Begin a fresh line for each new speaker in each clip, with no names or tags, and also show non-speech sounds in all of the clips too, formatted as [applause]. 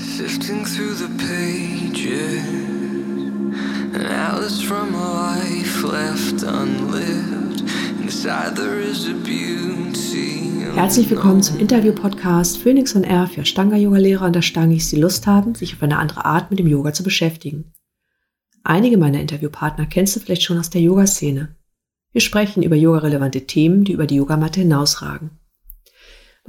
Sifting through the pages, atlas from a life left unlived. Inside there is a beauty.
Herzlich willkommen zum Interview-Podcast Phoenix on Air für Stanga-Yoga-Lehrer und Ashtangis, die Lust haben, sich auf eine andere Art mit dem Yoga zu beschäftigen. Einige meiner Interviewpartner kennst du vielleicht schon aus der Yoga-Szene. Wir sprechen über yogarelevante Themen, die über die Yogamatte hinausragen.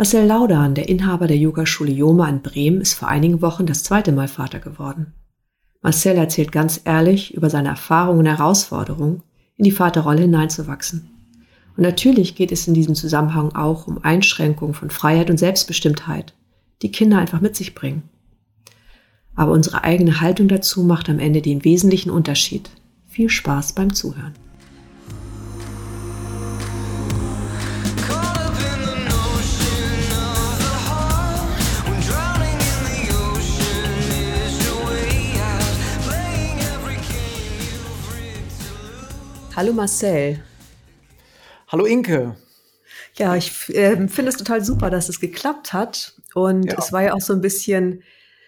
Marcel Laudan, der Inhaber der Yogaschule Yoma in Bremen, ist vor einigen Wochen das zweite Mal Vater geworden. Marcel erzählt ganz ehrlich über seine Erfahrungen und Herausforderungen, in die Vaterrolle hineinzuwachsen. Und natürlich geht es in diesem Zusammenhang auch um Einschränkungen von Freiheit und Selbstbestimmtheit, die Kinder einfach mit sich bringen. Aber unsere eigene Haltung dazu macht am Ende den wesentlichen Unterschied. Viel Spaß beim Zuhören. Hallo Marcel.
Hallo Inke.
Ja, ich äh, finde es total super, dass es geklappt hat. Und ja. es war ja auch so ein bisschen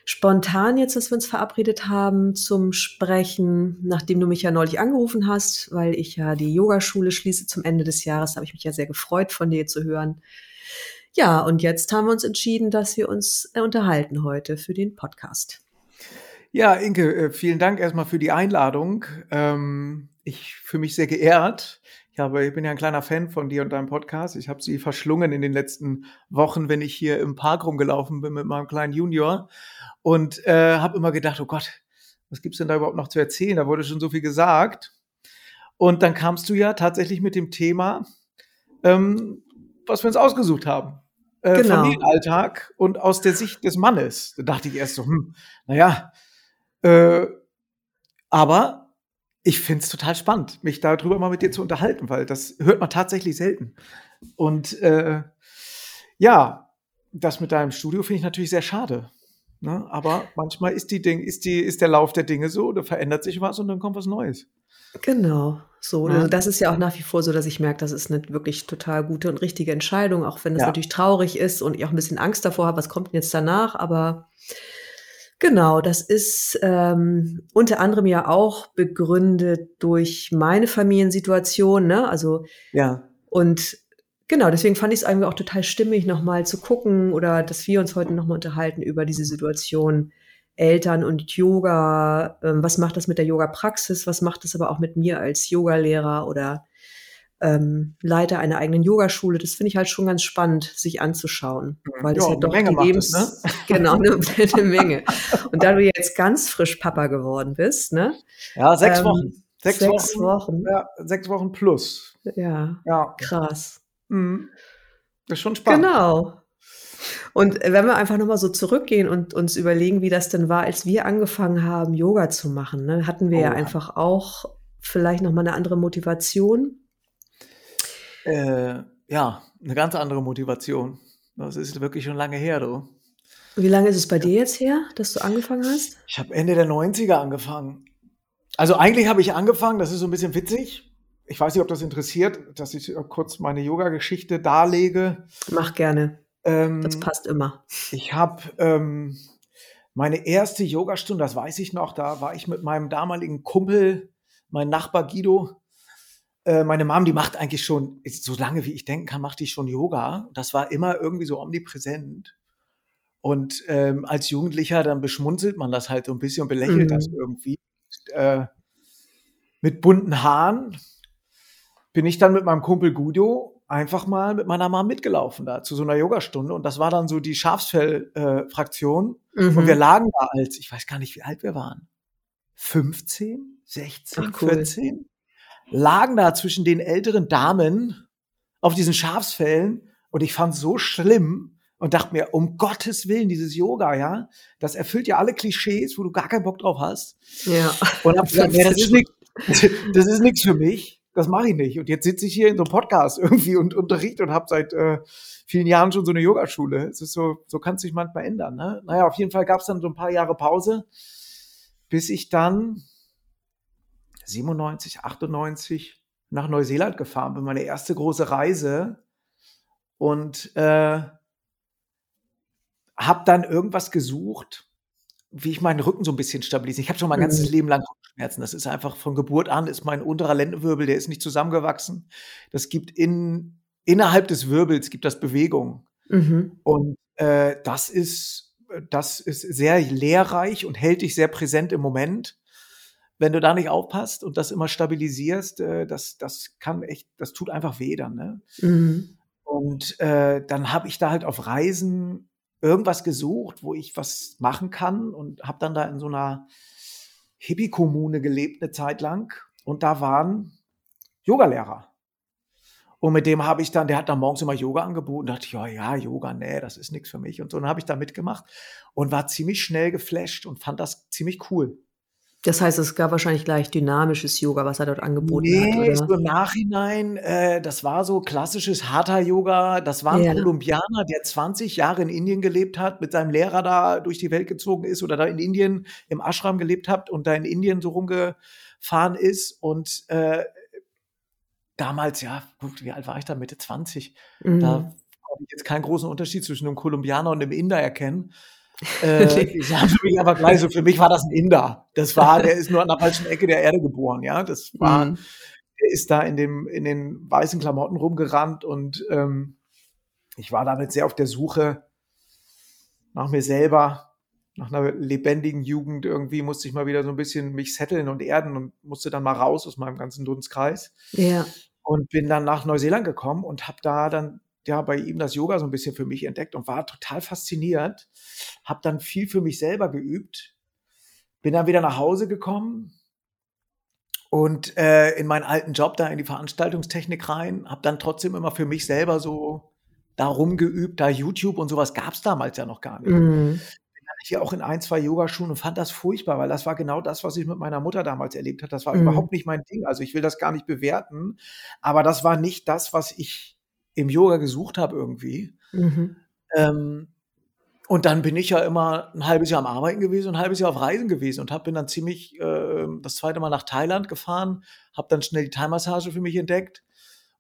spontan jetzt, dass wir uns verabredet haben zum Sprechen, nachdem du mich ja neulich angerufen hast, weil ich ja die Yogaschule schließe zum Ende des Jahres. Da habe ich mich ja sehr gefreut, von dir zu hören. Ja, und jetzt haben wir uns entschieden, dass wir uns äh, unterhalten heute für den Podcast.
Ja, Inke, äh, vielen Dank erstmal für die Einladung. Ähm, ich fühle mich sehr geehrt. Ich, habe, ich bin ja ein kleiner Fan von dir und deinem Podcast. Ich habe sie verschlungen in den letzten Wochen, wenn ich hier im Park rumgelaufen bin mit meinem kleinen Junior und äh, habe immer gedacht, oh Gott, was gibt's denn da überhaupt noch zu erzählen? Da wurde schon so viel gesagt. Und dann kamst du ja tatsächlich mit dem Thema, ähm, was wir uns ausgesucht haben. Äh, genau. Familienalltag und aus der Sicht des Mannes. Da dachte ich erst so, hm, naja, äh, aber ich finde es total spannend, mich darüber mal mit dir zu unterhalten, weil das hört man tatsächlich selten. Und äh, ja, das mit deinem Studio finde ich natürlich sehr schade. Ne? Aber manchmal ist die Ding, ist die, ist der Lauf der Dinge so, da verändert sich was und dann kommt was Neues.
Genau, so. Ja. Also das ist ja auch nach wie vor so, dass ich merke, das ist eine wirklich total gute und richtige Entscheidung, auch wenn es ja. natürlich traurig ist und ich auch ein bisschen Angst davor habe, was kommt denn jetzt danach, aber Genau, das ist ähm, unter anderem ja auch begründet durch meine Familiensituation, ne? Also
ja.
Und genau, deswegen fand ich es eigentlich auch total stimmig, nochmal zu gucken oder dass wir uns heute nochmal unterhalten über diese Situation Eltern und Yoga. Ähm, was macht das mit der Yoga-Praxis? Was macht das aber auch mit mir als Yogalehrer oder ähm, Leiter einer eigenen Yogaschule. Das finde ich halt schon ganz spannend, sich anzuschauen, weil das ja, ja doch
Menge
die
Lebens es,
ne? [laughs] genau eine, eine, Menge. Und da du jetzt ganz frisch Papa geworden bist, ne?
Ja, sechs ähm, Wochen.
Sechs, sechs Wochen. Wochen.
Ja, sechs Wochen plus.
Ja. Ja. Krass.
Mhm. Das ist schon spannend.
Genau. Und wenn wir einfach nochmal so zurückgehen und uns überlegen, wie das denn war, als wir angefangen haben, Yoga zu machen, ne, hatten wir oh, ja einfach auch vielleicht nochmal eine andere Motivation.
Äh, ja, eine ganz andere Motivation. Das ist wirklich schon lange her, du.
Wie lange ist es bei dir jetzt her, dass du angefangen hast?
Ich habe Ende der 90er angefangen. Also eigentlich habe ich angefangen, das ist so ein bisschen witzig. Ich weiß nicht, ob das interessiert, dass ich kurz meine Yoga-Geschichte darlege.
Mach gerne. Ähm, das passt immer.
Ich habe ähm, meine erste Yogastunde, das weiß ich noch, da war ich mit meinem damaligen Kumpel, mein Nachbar Guido, äh, meine Mom, die macht eigentlich schon, so lange wie ich denken kann, macht die schon Yoga. Das war immer irgendwie so omnipräsent. Und ähm, als Jugendlicher, dann beschmunzelt man das halt so ein bisschen und belächelt mhm. das irgendwie. Äh, mit bunten Haaren bin ich dann mit meinem Kumpel Guido einfach mal mit meiner Mom mitgelaufen da zu so einer Yogastunde. Und das war dann so die Schafsfell-Fraktion. Äh, mhm. Und wir lagen da als, ich weiß gar nicht, wie alt wir waren. 15, 16, Ach, cool. 14? Lagen da zwischen den älteren Damen auf diesen Schafsfällen und ich fand so schlimm und dachte mir, um Gottes Willen, dieses Yoga, ja, das erfüllt ja alle Klischees, wo du gar keinen Bock drauf hast.
Ja.
Und hab gesagt, [laughs] nee, das ist nichts, das ist nichts [laughs] für mich. Das mache ich nicht. Und jetzt sitze ich hier in so einem Podcast irgendwie und unterrichte und habe seit äh, vielen Jahren schon so eine Yogaschule. Es ist so, so kann es sich manchmal ändern. Ne? Naja, auf jeden Fall gab es dann so ein paar Jahre Pause, bis ich dann 97, 98 nach Neuseeland gefahren bin, meine erste große Reise und äh, habe dann irgendwas gesucht, wie ich meinen Rücken so ein bisschen stabilisiere. Ich habe schon mein ganzes
Mhm.
Leben lang Rückenschmerzen. Das ist einfach von Geburt an ist mein unterer Lendenwirbel, der ist nicht zusammengewachsen. Das gibt in innerhalb des Wirbels gibt das Bewegung.
Mhm.
Und, äh, das ist das ist sehr lehrreich und hält dich sehr präsent im Moment. Wenn du da nicht aufpasst und das immer stabilisierst, äh, das das kann echt das tut einfach weh dann, ne?
Mhm.
Und, äh, dann habe ich da halt auf Reisen irgendwas gesucht, wo ich was machen kann und habe dann da in so 'ner Hippie-Kommune gelebt 'ne Zeit lang und da waren Yogalehrer. Und mit dem habe ich dann der hat dann morgens immer Yoga angeboten. Da dachte ich: „Ja, ja, Yoga, ne, das ist nix für mich“ und so. Dann habe ich da mitgemacht und war ziemlich schnell geflasht und fand das ziemlich cool.
Das heißt, es gab wahrscheinlich gleich dynamisches Yoga, was er dort angeboten hat,
Ne, so im Nachhinein, äh, das war so klassisches Hatha-Yoga. Das war 'n
Ja.
Kolumbianer, der 20 Jahre in Indien gelebt hat, mit seinem Lehrer da durch die Welt gezogen ist oder da in Indien im Ashram gelebt hat und da in Indien so rumgefahren ist und, äh, damals, ja, wie alt war ich da? Mitte 20. Da
Mhm.
konnte ich jetzt keinen großen Unterschied zwischen 'nem Kolumbianer und 'nem Inder erkennen. Äh, [laughs] sahen für mich aber gleich so für mich war das 'n Inder. Das war der ist nur an der falschen Ecke der Erde geboren, ja? Das war
Mhm.
der ist da in dem in den weißen Klamotten rumgerannt und, ähm, ich war damit sehr auf der Suche nach mir selber, nach 'ner lebendigen Jugend. Irgendwie musste ich mal wieder so 'n bisschen mich setteln und erden und musste dann mal raus aus meinem ganzen Dunstkreis.
Ja.
Und bin dann nach Neuseeland gekommen und habe da dann, ja, bei ihm das Yoga so 'n bisschen für mich entdeckt und war total fasziniert. Habe dann viel für mich selber geübt, bin dann wieder nach Hause gekommen und, äh, in meinen alten Job da in die Veranstaltungstechnik rein, habe dann trotzdem immer für mich selber so da rumgeübt, da YouTube und so was gab's damals ja noch gar nicht.
Mhm.
Bin dann hier auch in 1, 2 Yogaschulen und fand das furchtbar, weil das war genau das, was ich mit meiner Mutter damals erlebt habe. Das war
Mhm.
überhaupt nicht mein Ding. Also, ich will das gar nicht bewerten, aber das war nicht das, was ich im Yoga gesucht habe irgendwie.
Mhm.
Ähm, und dann bin ich ja immer 'n halbes Jahr am Arbeiten gewesen und 'n halbes Jahr auf Reisen gewesen und habe bin dann ziemlich, ähm, das 2. Mal nach Thailand gefahren, habe dann schnell die Thai-Massage für mich entdeckt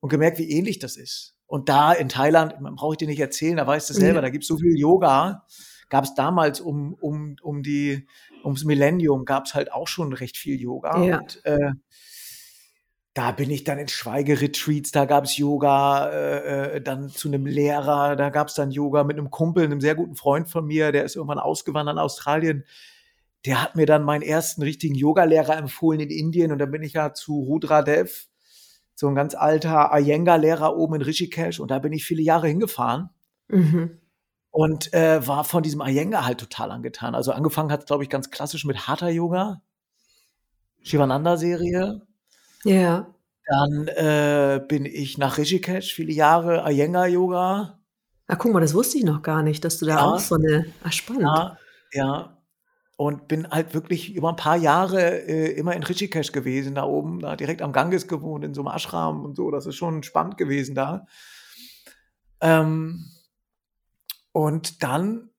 und gemerkt, wie ähnlich das ist. Und da in Thailand, brauche ich dir nicht erzählen, da weißt du selber,
Ja.
da gibt's so viel Yoga. Gab's damals um um um die ums Millennium gab's halt auch schon recht viel Yoga
Ja.
und, äh da bin ich dann in Schweigeretreats, da gab's Yoga, äh, äh, dann zu 'nem Lehrer, da gab's dann Yoga mit 'nem Kumpel, 'nem sehr guten Freund von mir, der ist irgendwann ausgewandert nach Australien. Der hat mir dann meinen ersten richtigen Yogalehrer empfohlen in Indien und dann bin ich ja zu Rudra Dev, so 'n ganz alter Iyengar-Lehrer oben in Rishikesh und da bin ich viele Jahre hingefahren
Mhm.
und, äh, war von diesem Iyengar halt total angetan. Also, angefangen hat's, glaube ich, ganz klassisch mit Hatha-Yoga, Shivananda-Serie.
Ja.
Dann, äh, bin ich nach Rishikesh, viele Jahre Iyengar-Yoga.
Ah, guck mal, das wusste ich noch gar nicht, dass du da auch
Ja.
so 'ne ah, spannend.
Ja, ja. Und bin halt wirklich über 'n paar Jahre, äh, immer in Rishikesh gewesen, da oben, da direkt am Ganges gewohnt, in so 'nem Ashram und so. Das ist schon spannend gewesen da. Ähm, und dann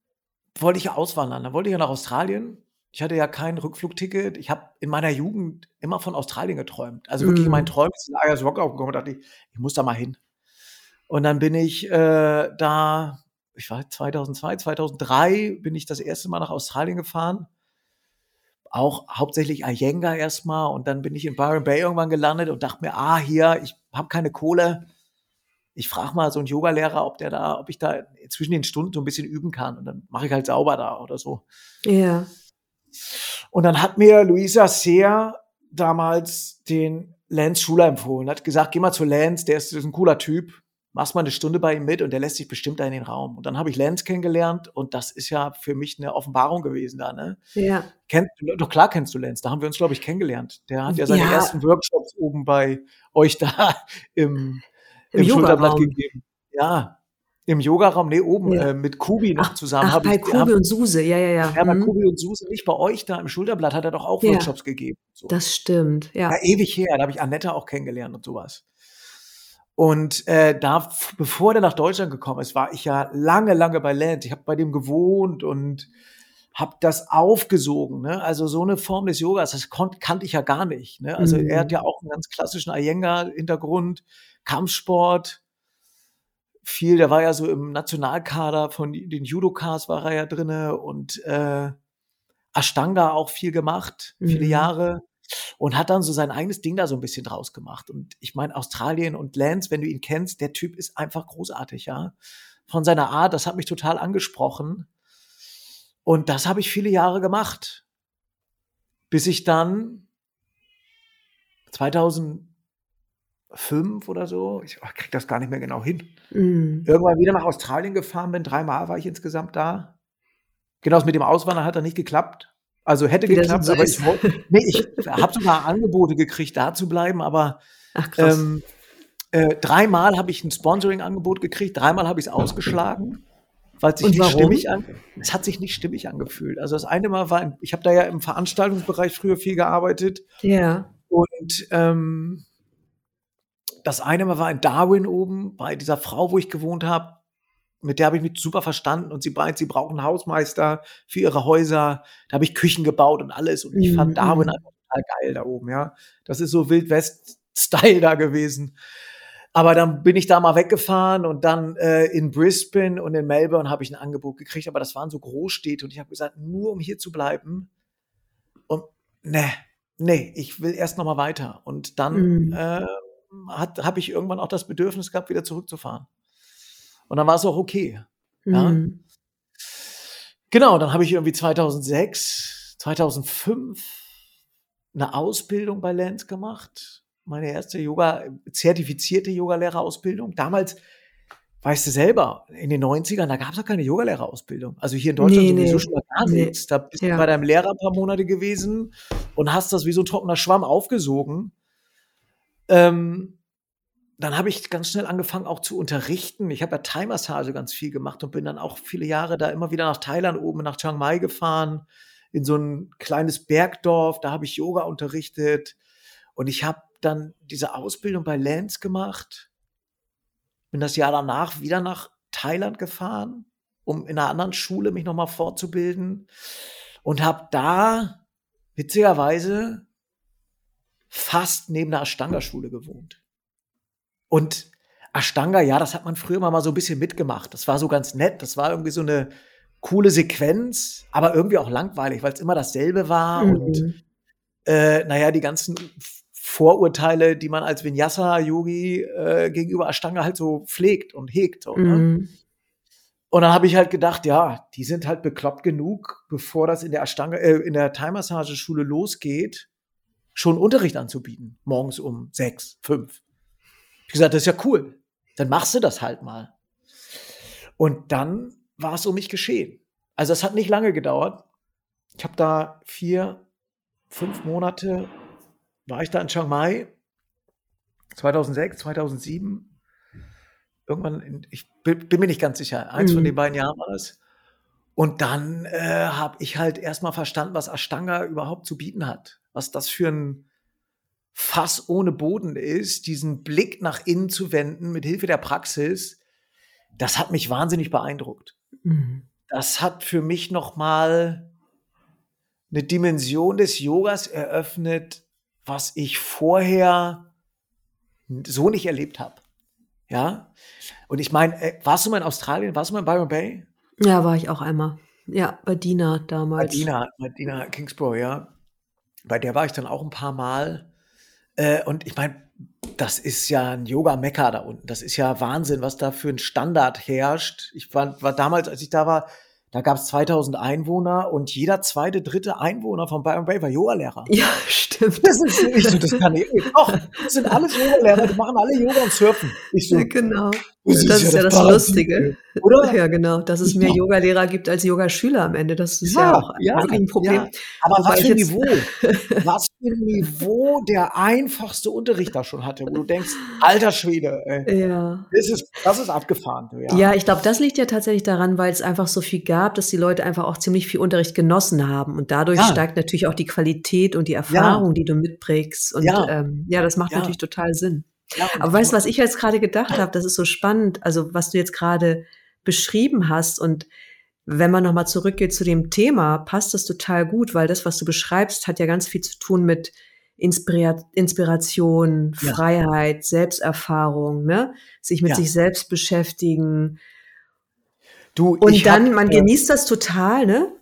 wollte ich ja auswandern. Dann wollte ich ja nach Australien. Ich hatte ja kein Rückflugticket. Ich habe in meiner Jugend immer von Australien geträumt. Also, wirklich in
Mhm.
Träumen ist Ayers Rock aufgekommen und dachte ich: „Ich muss da mal hin.“ Und dann bin ich, äh, da ich war 2002, 2003 bin ich das 1. Mal nach Australien gefahren. Auch hauptsächlich Iyengar erst mal und dann bin ich in Byron Bay irgendwann gelandet und dachte mir: „Ah, hier, ich habe keine Kohle. Ich frage mal so 'n Yogalehrer, ob der da ob ich da zwischen den Stunden so 'n bisschen üben kann und dann mache ich halt sauber da oder so.“
Ja.
Und dann hat mir Louisa Sear damals den Lance Schuler empfohlen, hat gesagt: „Geh mal zu Lance, der ist ist 'n cooler Typ. Machst mal 'ne Stunde bei ihm mit und der lässt dich bestimmt da in den Raum.“ Und dann habe ich Lance kennengelernt und das ist ja für mich 'ne Offenbarung gewesen da, ne?
Ja.
Kennt doch klar kennst du Lance, da haben wir uns, glaube ich, kennengelernt. Der hat ja seine
Ja.
ersten Workshops oben bei euch da [laughs] im
Im
im Schulterblatt gegeben. Ja, im Yogaraum, ne, oben,
Ja.
äh, mit Kubi noch
Ach
zusammen
ach,
habe
bei
ich
Kubi
habe
und Suse. Ja, ja, ja.
ja, bei
Mhm.
Kubi und Suse, nicht bei euch da im Schulterblatt hat er doch auch
Ja.
Workshops gegeben, so.
Das stimmt, ja.
Ja, ewig her, da habe ich Annette auch kennengelernt und so was. Und, äh, da bevor der nach Deutschland gekommen ist, war ich ja lange, lange bei Lance. Ich habe bei dem gewohnt und habe das aufgesogen, ne? Also, so 'ne Form des Yogas, das konnt kannte ich ja gar nicht, ne? Also, er hat
Mhm.
ja auch 'n ganz klassischen Iyengar-Hintergrund, Kampfsport. Viel der war ja so im Nationalkader von den Judokas war er ja drinne und, äh, Ashtanga auch viel gemacht, viele
Mhm.
Jahre. Und hat dann so sein eigenes Ding da so ein bisschen draus gemacht. Und ich meine, Australien und Lance, wenn du ihn kennst, der Typ ist einfach großartig, ja. Von seiner Art, das hat mich total angesprochen. Und das habe ich viele Jahre gemacht. Bis ich dann 2005 oder so, ich oh, krieg das gar nicht mehr genau hin,
Mhm.
irgendwann wieder nach Australien gefahren bin. Dreimal war ich insgesamt da. Genau, das mit dem Auswandern hat dann nicht geklappt. Also hätte
Wie
geklappt,
so
aber
ist.
ich, wollte- nee, ich habe sogar Angebote gekriegt, da zu bleiben, aber
Ach krass.
ähm, äh, dreimal habe ich ein Sponsoring-Angebot gekriegt, dreimal habe ich es ausgeschlagen, weil es sich nicht stimmig an, es hat sich nicht stimmig angefühlt. Also das eine Mal war, ich habe da ja im Veranstaltungsbereich früher viel gearbeitet
ja.
und ähm, das eine Mal war in Darwin oben bei dieser Frau, wo ich gewohnt habe. Mit der habe ich mich super verstanden und sie meint, sie brauchen einen Hausmeister für ihre Häuser. Da habe ich Küchen gebaut und alles. Und ich
Mhm,
fand Darwin
mhm.
einfach total geil da oben, ja. Das ist so Wild West-Style da gewesen. Aber dann bin ich da mal weggefahren und dann äh, in Brisbane und in Melbourne habe ich ein Angebot gekriegt, aber das waren so Großstädte und ich habe gesagt, nur um hier zu bleiben. Und ne, nee, ich will erst noch mal weiter. Und dann
Mhm.
äh, habe ich irgendwann auch das Bedürfnis gehabt, wieder zurückzufahren. Und dann war es auch okay. Ja.
Mhm.
Genau, dann habe ich irgendwie 2006, 2005 eine Ausbildung bei Lenz gemacht. Meine erste Yoga, zertifizierte Yogalehrerausbildung. Damals, weißt du selber, in den 90ern, da gab es auch keine Yogalehrerausbildung. Also hier in Deutschland
Nee,
sowieso
nee.
schon mal gar
Nee.
nichts. Da bist
Ja.
du bei deinem Lehrer ein paar Monate gewesen und hast das wie so ein trockener Schwamm aufgesogen. Ähm, dann habe ich ganz schnell angefangen auch zu unterrichten. Ich habe ja Thai-Massage ganz viel gemacht und bin dann auch viele Jahre da immer wieder nach Thailand oben, nach Chiang Mai gefahren, in so ein kleines Bergdorf. Da habe ich Yoga unterrichtet und ich habe dann diese Ausbildung bei Lance gemacht. Bin das Jahr danach wieder nach Thailand gefahren, um in einer anderen Schule mich nochmal fortzubilden und habe da witzigerweise fast neben der Ashtanga-Schule gewohnt. Und Ashtanga, ja, das hat man früher immer mal so ein bisschen mitgemacht. Das war so ganz nett. Das war irgendwie so eine coole Sequenz, aber irgendwie auch langweilig, weil es immer dasselbe war. Und
Mhm.
äh, naja, die ganzen Vorurteile, die man als Vinyasa-Yogi äh, gegenüber Ashtanga halt so pflegt und hegt. So, ne?
Mhm.
Und dann habe ich halt gedacht, ja, die sind halt bekloppt genug, bevor das in der Ashtanga, äh, in der Thai-Massageschule losgeht, schon Unterricht anzubieten. Morgens um sechs, fünf. Ich gesagt, das ist ja cool. Dann machst du das halt mal. Und dann war es um mich geschehen. Also es hat nicht lange gedauert. Ich habe da vier, fünf Monate, war ich da in Chiang Mai. 2006, 2007 irgendwann, in, ich bin, bin mir nicht ganz sicher, eins von
Mhm.
den beiden Jahren war das. Und dann äh, habe ich halt erstmal verstanden, was Ashtanga überhaupt zu bieten hat. Was das für ein Fass ohne Boden ist, diesen Blick nach innen zu wenden mit Hilfe der Praxis. Das hat mich wahnsinnig beeindruckt.
Mhm.
Das hat für mich nochmal eine Dimension des Yogas eröffnet, was ich vorher so nicht erlebt habe. Ja. Und ich meine, äh, warst du mal in Australien? Warst du mal in Byron Bay?
Ja, war ich auch einmal. Ja, bei Dina damals.
Madina, Madina Kingsborough, ja. Bei der war ich dann auch ein paar Mal. Äh, und ich meine, das ist ja ein Yoga-Mekka da unten. Das ist ja Wahnsinn, was da für ein Standard herrscht. Ich war, war damals, als ich da war, da gab es 2000 Einwohner und jeder zweite, dritte Einwohner von Byron Bay war Yoga-Lehrer.
Ja, [laughs] stimmt.
Das ist ich so, das kann ich. Doch, das sind alles Yoga-Lehrer, die machen alle Yoga und Surfen. Ich so,
Genau.
Das
Das ist ja das
Wahnsinn,
Lustige.
Oder? [laughs]
Ja, genau. Dass es mehr
Ja.
Yogalehrer gibt als Yogaschüler am Ende. Das ist ja,
Ja,
auch
ja,
wirklich ein Problem.
ja. Aber
Wobei
was für ein Niveau, [laughs] was für ein Niveau der einfachste Unterricht da schon hatte, wo du denkst, alter Schwede, ey,
Ja.
das ist, das ist abgefahren. Ja.
Ja, ich glaube, das liegt ja tatsächlich daran, weil es einfach so viel gab, dass die Leute einfach auch ziemlich viel Unterricht genossen haben. Und dadurch steigt natürlich auch die Qualität und die Erfahrung, die du mitprägst. Und
Ja.
ähm, ja, das macht natürlich total Sinn.
Ja,
Aber weißt du, was ich jetzt gerade gedacht habe? Das ist so spannend, also was du jetzt gerade beschrieben hast und wenn man nochmal zurückgeht zu dem Thema, passt das total gut, weil das, was du beschreibst, hat ja ganz viel zu tun mit Inspira Inspiration,
Ja.
Freiheit, Selbsterfahrung, ne? Sich mit
Ja.
sich selbst beschäftigen.
du,
Und dann,
hab,
man
äh,
genießt das total, ne?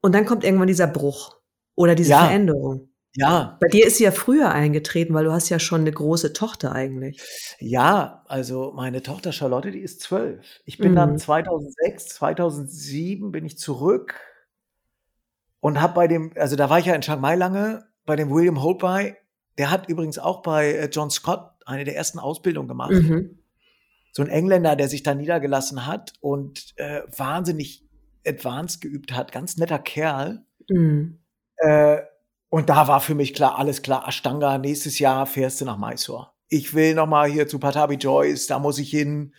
Und dann kommt irgendwann dieser Bruch oder diese
Ja.
Veränderung.
Ja,
Bei dir ist sie ja früher eingetreten, weil du hast ja schon eine große Tochter eigentlich.
ja, also meine Tochter Charlotte, die ist zwölf. Ich bin dann
Mhm.
2006, 2007 bin ich zurück und habe bei dem, also da war ich ja in Chiang Mai lange, bei dem William Holtby, der hat übrigens auch bei äh, John Scott eine der ersten Ausbildungen gemacht.
Mhm.
So ein Engländer, der sich da niedergelassen hat und äh, wahnsinnig advanced geübt hat, ganz netter Kerl.
Mhm.
Äh, und da war für mich klar, alles klar, Ashtanga, nächstes Jahr fährst du nach Mysore. Ich will noch mal hier zu Patabi Joyce, da muss ich hin.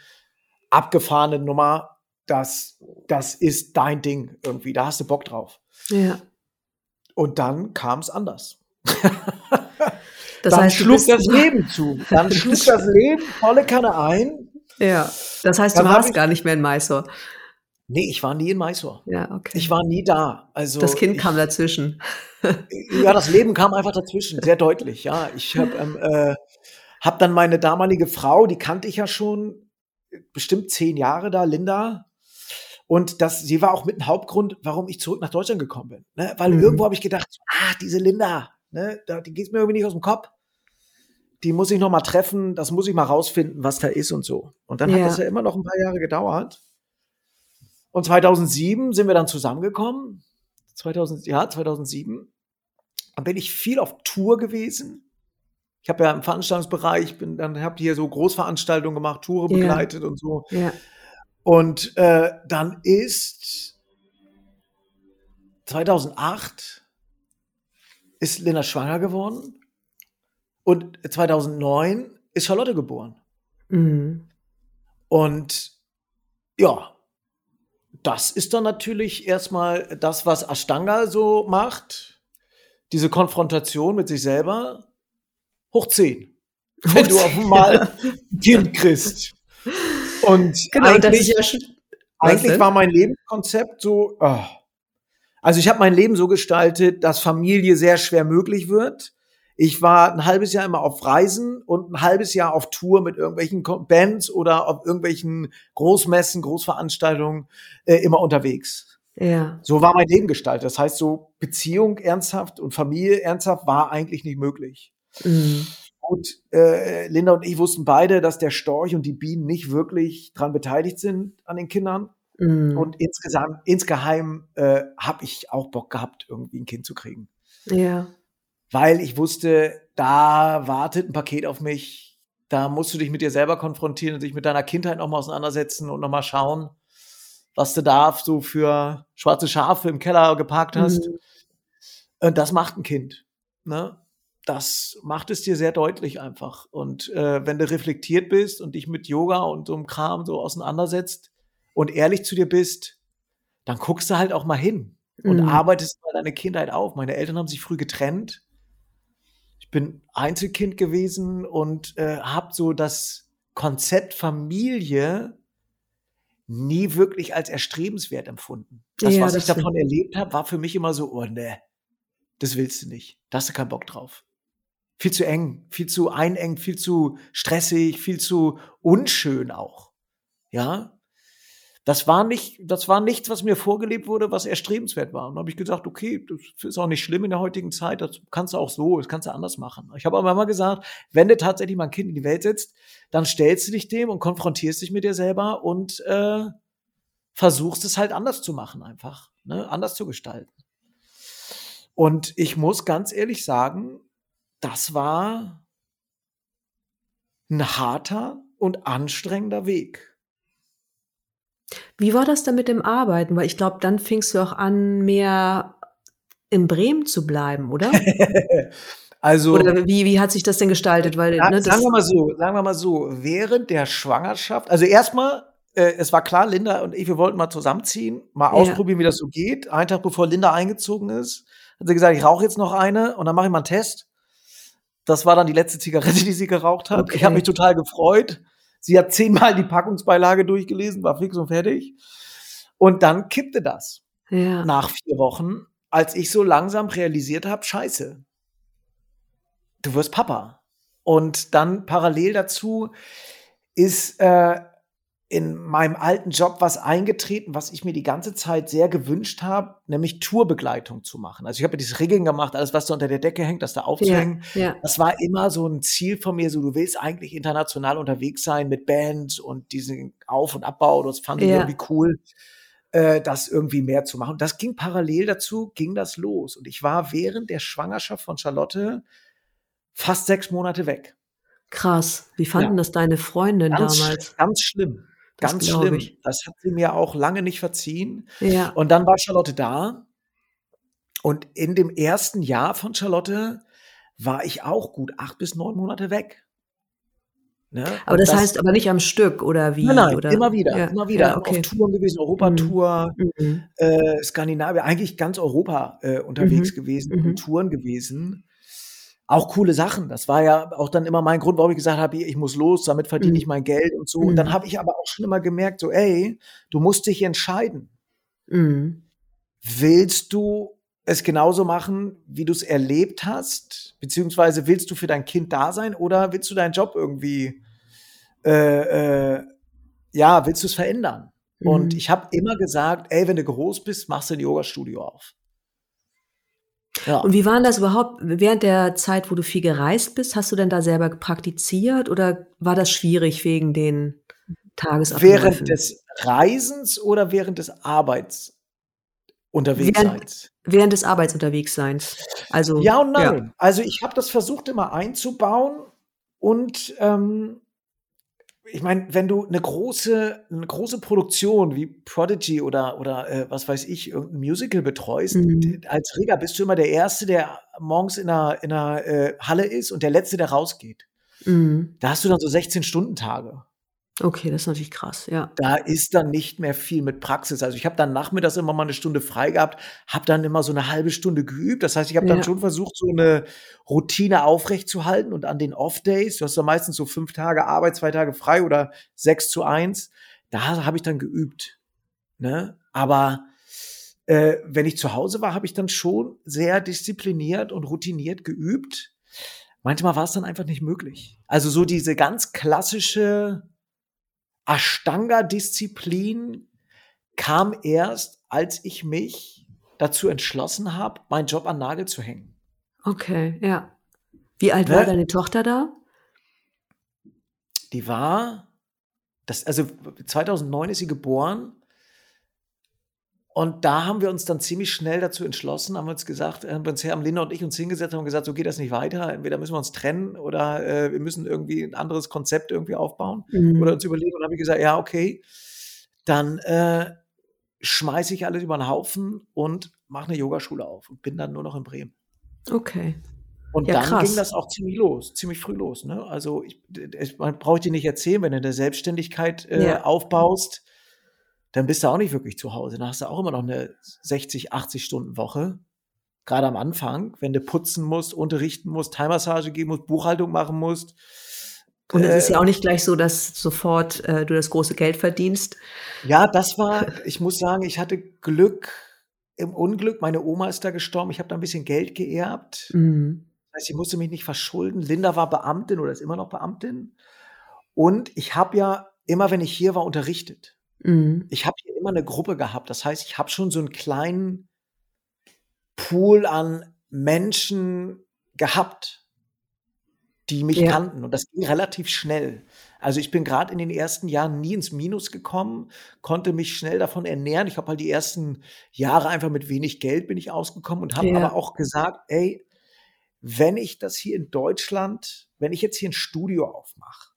Abgefahrene Nummer, das, das ist dein Ding irgendwie, da hast du Bock drauf.
Ja.
Und dann kam es anders. [laughs]
Das
dann
heißt,
schlug das Leben zu. Dann [laughs] schlug das Leben volle Kanne ein.
Ja. Das heißt,
Dann
du warst
ich-
gar nicht mehr in Mysore.
Nee, ich war nie in Mysore.
Ja, okay.
Ich war nie da. Also
das Kind
ich,
kam dazwischen. [laughs]
Ja, das Leben kam einfach dazwischen, sehr deutlich. Ja, ich habe ähm, äh, hab dann meine damalige Frau, die kannte ich ja schon bestimmt zehn Jahre da, Linda. Und das, sie war auch mit ein Hauptgrund, warum ich zurück nach Deutschland gekommen bin. Ne? Weil
Mhm.
irgendwo habe ich gedacht, ah, diese Linda, ne, die geht mir irgendwie nicht aus dem Kopf. Die muss ich noch mal treffen, das muss ich mal rausfinden, was da ist und so. Und dann
Ja.
hat das ja immer noch ein paar Jahre gedauert. Und 2007 sind wir dann zusammengekommen. 2000, ja, 2007. Dann bin ich viel auf Tour gewesen. Ich habe ja im Veranstaltungsbereich, bin dann habe hier so Großveranstaltungen gemacht, Toure
Ja.
begleitet und so.
Ja.
Und äh, dann ist 2008 ist Linda schwanger geworden und 2009 ist Charlotte geboren.
Mhm.
Und ja, das ist dann natürlich erstmal das, was Ashtanga so macht. Diese Konfrontation mit sich selber. Hoch 10. Wenn du auf einmal ein Kind kriegst. Und
Genau, das
eigentlich,
ist ja schon.
Eigentlich war mein Lebenskonzept so, ah. also ich habe mein Leben so gestaltet, dass Familie sehr schwer möglich wird. Ich war ein halbes Jahr immer auf Reisen und ein halbes Jahr auf Tour mit irgendwelchen Bands oder auf irgendwelchen Großmessen, Großveranstaltungen äh, immer unterwegs.
Ja.
So war mein Leben gestaltet. Das heißt, so Beziehung ernsthaft und Familie ernsthaft war eigentlich nicht möglich.
Mhm.
Und äh, Linda und ich wussten beide, dass der Storch und die Bienen nicht wirklich dran beteiligt sind an den Kindern.
Mhm.
Und insgesamt, insgeheim äh, habe ich auch Bock gehabt, irgendwie ein Kind zu kriegen.
ja.
Weil ich wusste, da wartet ein Paket auf mich. Da musst du dich mit dir selber konfrontieren und dich mit deiner Kindheit nochmal auseinandersetzen und nochmal schauen, was du da so für schwarze Schafe im Keller geparkt hast.
Mhm.
Und das macht ein Kind. Ne? Das macht es dir sehr deutlich einfach. Und äh, wenn du reflektiert bist und dich mit Yoga und so einem Kram so auseinandersetzt und ehrlich zu dir bist, dann guckst du halt auch mal hin und
Mhm.
arbeitest mal deine Kindheit auf. Meine Eltern haben sich früh getrennt. Ich bin Einzelkind gewesen und äh, habe so das Konzept Familie nie wirklich als erstrebenswert empfunden. Das,
Ja,
was
das
ich davon erlebt habe, war für mich immer so, oh ne, das willst du nicht. Da hast du keinen Bock drauf. Viel zu eng, viel zu einengt, viel zu stressig, viel zu unschön auch. Ja, das war nicht, das war nichts, was mir vorgelebt wurde, was erstrebenswert war. Und dann habe ich gesagt, okay, das ist auch nicht schlimm in der heutigen Zeit, das kannst du auch so, das kannst du anders machen. Ich habe aber immer gesagt, wenn du tatsächlich mal ein Kind in die Welt setzt, dann stellst du dich dem und konfrontierst dich mit dir selber und äh, versuchst es halt anders zu machen, einfach, ne? anders zu gestalten. Und ich muss ganz ehrlich sagen, das war ein harter und anstrengender Weg.
Wie war das denn mit dem Arbeiten? Weil ich glaube, dann fingst du auch an, mehr in Bremen zu bleiben, oder? [laughs]
also
Oder wie, wie hat sich das denn gestaltet? Weil,
Ja,
ne,
sagen wir mal so, sagen wir mal so, während der Schwangerschaft, also erstmal, äh, es war klar, Linda und ich, wir wollten mal zusammenziehen, mal
Ja.
ausprobieren, wie das so geht. Einen Tag bevor Linda eingezogen ist, hat sie gesagt, ich rauche jetzt noch eine und dann mache ich mal einen Test. Das war dann die letzte Zigarette, [laughs] die sie geraucht hat. Ich
Okay.
habe mich total gefreut. Sie hat zehnmal die Packungsbeilage durchgelesen, war fix und fertig. Und dann kippte das
ja.
nach vier Wochen, als ich so langsam realisiert habe, scheiße, du wirst Papa. Und dann parallel dazu ist äh, in meinem alten Job was eingetreten, was ich mir die ganze Zeit sehr gewünscht habe, nämlich Tourbegleitung zu machen. Also ich habe ja dieses Rigging gemacht, alles, was da unter der Decke hängt, das da aufzuhängen.
Ja, ja.
Das war immer so ein Ziel von mir, so du willst eigentlich international unterwegs sein mit Bands und diesen Auf- und Abbau. Das fand ich irgendwie cool, äh, das irgendwie mehr zu machen. Und das ging parallel dazu, ging das los. Und ich war während der Schwangerschaft von Charlotte fast sechs Monate weg.
Krass. Wie fanden
Ja.
das deine Freundin
Ganz,
damals?
ganz schlimm.
Das
Ganz schlimm.
ich.
Das hat sie mir auch lange nicht verziehen.
Ja.
Und dann war Charlotte da. Und in dem ersten Jahr von Charlotte war ich auch gut acht bis neun Monate weg. Ne?
Aber
Und
das, heißt aber nicht am Stück oder wie?
nein, nein,
oder?
immer wieder,
Ja,
immer wieder.
Ja, okay.
Auf Touren gewesen, Europatour,
Mhm.
äh, Skandinavien, eigentlich ganz Europa äh, unterwegs
Mhm,
gewesen,
mhm.
Touren gewesen. Auch coole Sachen. Das war ja auch dann immer mein Grund, warum ich gesagt habe, ich muss los, damit verdiene
Mhm.
ich mein Geld und so. Und dann
Mhm.
habe ich aber auch schon immer gemerkt, so, ey, du musst dich entscheiden.
Mhm.
Willst du es genauso machen, wie du es erlebt hast? Beziehungsweise willst du für dein Kind da sein oder willst du deinen Job irgendwie, äh, äh, ja, willst du es verändern? Und
Mhm.
ich habe immer gesagt, ey, wenn du groß bist, machst du ein Yoga-Studio auf. Ja.
Und wie war denn das überhaupt während der Zeit, wo du viel gereist bist? Hast du denn da selber praktiziert oder war das schwierig wegen den Tagesabläufen?
Während des Reisens oder während des Arbeits unterwegs
während des Arbeitsunterwegsseins. Also
Ja und nein. Also ich habe das versucht immer einzubauen und ähm, ich meine, wenn du eine große, eine große Produktion wie Prodigy oder, oder äh, was weiß ich, irgendein Musical betreust,
Mhm.
als Reger bist du immer der Erste, der morgens in einer, in einer äh, Halle ist und der Letzte, der rausgeht.
Mhm.
Da hast du dann so 16-Stunden-Tage.
Okay, das ist natürlich krass, ja.
Da ist dann nicht mehr viel mit Praxis. Also ich habe dann nachmittags immer mal eine Stunde frei gehabt, habe dann immer so eine halbe Stunde geübt. Das heißt, ich habe dann
Ja.
schon versucht, so eine Routine aufrechtzuhalten. Und an den Off-Days, du hast ja meistens so fünf Tage Arbeit, zwei Tage frei oder sechs zu eins, da habe ich dann geübt. Ne? Aber äh, wenn ich zu Hause war, habe ich dann schon sehr diszipliniert und routiniert geübt. Manchmal war es dann einfach nicht möglich. Also so diese ganz klassische Ashtanga-Disziplin kam erst, als ich mich dazu entschlossen habe, meinen Job an Nagel zu hängen.
Okay, ja. Wie alt
Ne?
war deine Tochter da?
Die war, das, also 2009 ist sie geboren. Und da haben wir uns dann ziemlich schnell dazu entschlossen, haben wir uns gesagt, haben wir uns haben Linda und ich uns hingesetzt und gesagt, so geht das nicht weiter. Entweder müssen wir uns trennen oder äh, wir müssen irgendwie ein anderes Konzept irgendwie aufbauen.
Mhm.
oder uns überlegen und habe ich gesagt, ja, okay, dann äh, schmeiße ich alles über den Haufen und mache eine Yogaschule auf und bin dann nur noch in Bremen.
Okay.
Und
Ja,
dann
krass.
ging das auch ziemlich los, ziemlich früh los. Ne? Also ich, ich, man braucht dir nicht erzählen, wenn du eine Selbstständigkeit äh,
Ja.
aufbaust, dann bist du auch nicht wirklich zu Hause. Dann hast du auch immer noch eine 60, 80 Stunden Woche. Gerade am Anfang, wenn du putzen musst, unterrichten musst, Thai-Massage geben musst, Buchhaltung machen musst.
Und es
Äh,
ist ja auch nicht gleich so, dass sofort äh, du das große Geld verdienst.
Ja, das war, ich muss sagen, ich hatte Glück im Unglück. Meine Oma ist da gestorben. Ich habe da ein bisschen Geld geerbt.
Mhm.
Das heißt, ich musste mich nicht verschulden. Linda war Beamtin oder ist immer noch Beamtin. Und ich habe ja immer, wenn ich hier war, unterrichtet.
Mhm.
Ich habe hier immer eine Gruppe gehabt. Das heißt, ich habe schon so einen kleinen Pool an Menschen gehabt, die mich
Ja.
kannten. Und das ging relativ schnell. Also ich bin gerade in den ersten Jahren nie ins Minus gekommen, konnte mich schnell davon ernähren. Ich habe halt die ersten Jahre einfach mit wenig Geld bin ich ausgekommen und habe
Ja.
aber auch gesagt, ey, wenn ich das hier in Deutschland, wenn ich jetzt hier ein Studio aufmache,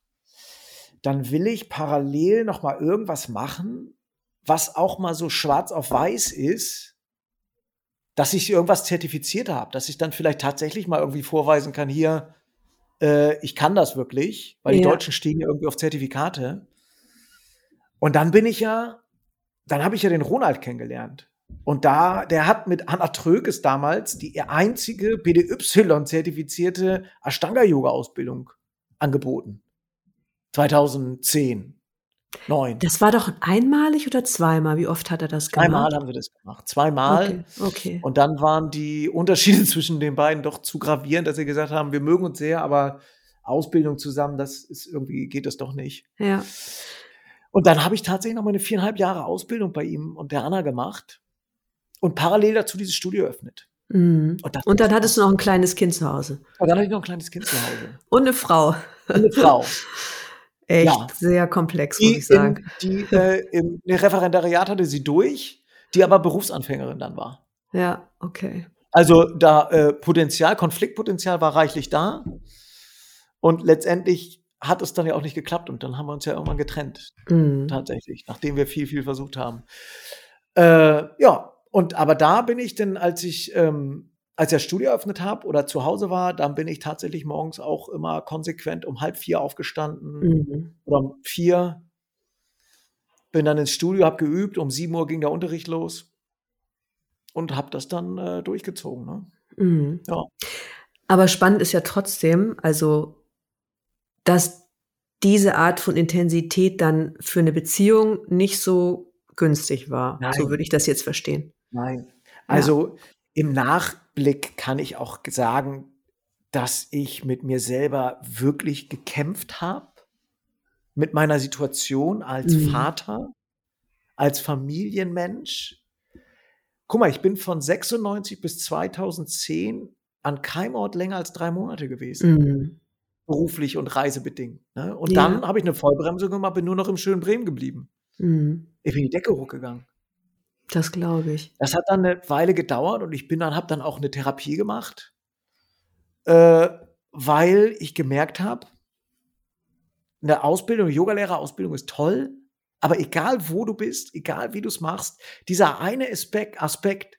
dann will ich parallel noch mal irgendwas machen, was auch mal so schwarz auf weiß ist, dass ich irgendwas zertifiziert habe, dass ich dann vielleicht tatsächlich mal irgendwie vorweisen kann, hier, äh, ich kann das wirklich, weil die
Ja.
Deutschen stehen ja irgendwie auf Zertifikate. Und dann bin ich ja, dann habe ich ja den Ronald kennengelernt. Und da, der hat mit Anna Trökes damals die einzige BDY-zertifizierte Ashtanga-Yoga-Ausbildung angeboten. 2010, 9.
Das war doch einmalig oder zweimal? Wie oft hat er das gemacht?
Zweimal haben wir das gemacht. Zweimal.
Okay. okay.
Und dann waren die Unterschiede [laughs] zwischen den beiden doch zu gravierend, dass sie gesagt haben, wir mögen uns sehr, aber Ausbildung zusammen, das ist irgendwie, geht das doch nicht.
Ja.
Und dann habe ich tatsächlich noch meine viereinhalb Jahre Ausbildung bei ihm und der Anna gemacht und parallel dazu dieses Studio eröffnet.
Mhm.
Und
Und dann hattest du noch ein kleines Kind zu Hause.
Und dann hatte ich noch ein kleines Kind zu Hause.
Und eine Frau.
Und eine Frau. [laughs]
Echt
Ja.
sehr komplex, muss ich sagen.
in, die äh, im Referendariat hatte sie durch, die aber Berufsanfängerin dann war.
Ja, okay.
Also da äh, Potenzial, Konfliktpotenzial war reichlich da. Und letztendlich hat es dann ja auch nicht geklappt und dann haben wir uns ja irgendwann getrennt,
Mhm.
tatsächlich, nachdem wir viel, viel versucht haben. Äh, ja, und aber da bin ich denn, als ich, ähm, als ich das Studio eröffnet habe oder zu Hause war, dann bin ich tatsächlich morgens auch immer konsequent um halb vier aufgestanden
Mhm.
oder um vier. Bin dann ins Studio, habe geübt, um sieben Uhr ging der Unterricht los und habe das dann äh, durchgezogen. Ne?
Mhm.
Ja.
Aber spannend ist ja trotzdem, also, dass diese Art von Intensität dann für eine Beziehung nicht so günstig war.
Nein.
So würde ich das jetzt verstehen.
Nein. Also im Nachblick kann ich auch sagen, dass ich mit mir selber wirklich gekämpft habe, mit meiner Situation als
Mhm.
Vater, als Familienmensch. Guck mal, ich bin von 96 bis 2010 an keinem Ort länger als drei Monate gewesen,
Mhm.
beruflich und reisebedingt. Ne? Und
Ja.
dann habe ich eine Vollbremsung gemacht, bin nur noch im schönen Bremen geblieben.
Mhm.
Ich bin die Decke hochgegangen.
Das glaube ich.
Das hat dann eine Weile gedauert und ich bin dann habe dann auch eine Therapie gemacht, äh, weil ich gemerkt habe, eine Ausbildung, eine Yogalehrerausbildung ist toll, aber egal wo du bist, egal wie du es machst, dieser eine Aspekt, Aspekt,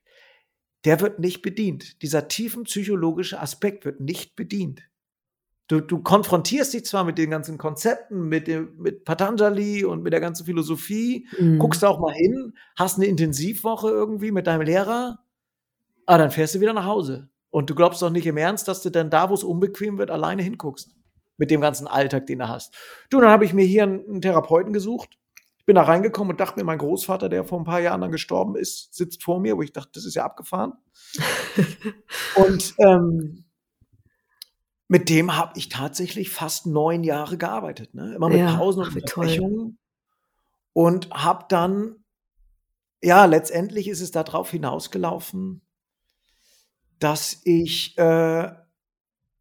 der wird nicht bedient. Dieser tiefen psychologische Aspekt wird nicht bedient. Du, du konfrontierst dich zwar mit den ganzen Konzepten, mit, dem, mit Patanjali und mit der ganzen Philosophie,
Mhm.
guckst auch mal hin, hast eine Intensivwoche irgendwie mit deinem Lehrer, aber dann fährst du wieder nach Hause. Und du glaubst doch nicht im Ernst, dass du dann da, wo es unbequem wird, alleine hinguckst. Mit dem ganzen Alltag, den du hast. Du, dann habe ich mir hier einen, einen Therapeuten gesucht. Ich bin da reingekommen und dachte mir, mein Großvater, der vor ein paar Jahren dann gestorben ist, sitzt vor mir, wo ich dachte, das ist ja abgefahren. [laughs] und ähm, mit dem habe ich tatsächlich fast neun Jahre gearbeitet. Ne? Immer mit
Ja,
Pausen und. Unterbrechungen. Und habe dann, ja, letztendlich ist es darauf hinausgelaufen, dass ich äh,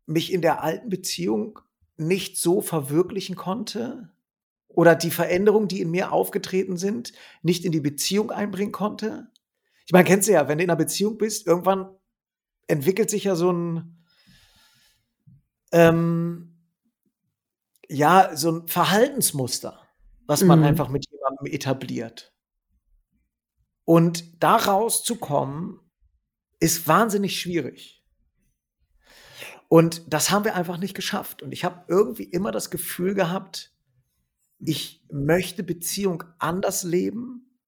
mich in der alten Beziehung nicht so verwirklichen konnte oder die Veränderungen, die in mir aufgetreten sind, nicht in die Beziehung einbringen konnte. Ich meine, kennst du ja, wenn du in einer Beziehung bist, irgendwann entwickelt sich ja so ein, ähm, ja, so ein Verhaltensmuster, was man
Mhm.
einfach mit jemandem etabliert. Und da rauszukommen, ist wahnsinnig schwierig. Und das haben wir einfach nicht geschafft. Und ich habe irgendwie immer das Gefühl gehabt, ich möchte Beziehung anders leben,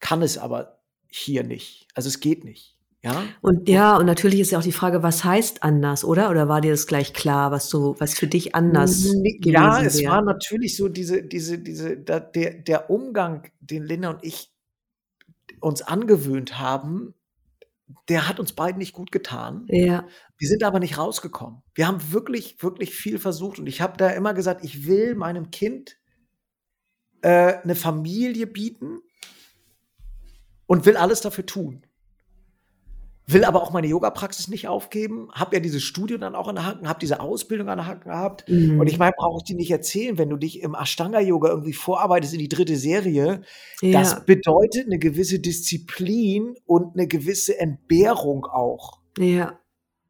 kann es aber hier nicht. Also es geht nicht. Ja?
Und ja, und natürlich ist ja auch die Frage, was heißt anders, oder? Oder war dir das gleich klar, was so, was für dich anders
Ja, es
wäre?
war natürlich so diese, diese, diese, da, der, der Umgang, den Linda und ich uns angewöhnt haben, der hat uns beiden nicht gut getan.
Ja,
Wir sind aber nicht rausgekommen. Wir haben wirklich, wirklich viel versucht. Und ich habe da immer gesagt, ich will meinem Kind äh, eine Familie bieten und will alles dafür tun. Will aber auch meine Yoga-Praxis nicht aufgeben. Habe ja dieses Studio dann auch an der Hand, habe diese Ausbildung an der Hand gehabt.
Mhm.
Und ich meine, brauche ich dir nicht erzählen, wenn du dich im Ashtanga-Yoga irgendwie vorarbeitest in die dritte Serie,
ja,
das bedeutet eine gewisse Disziplin und eine gewisse Entbehrung auch.
ja.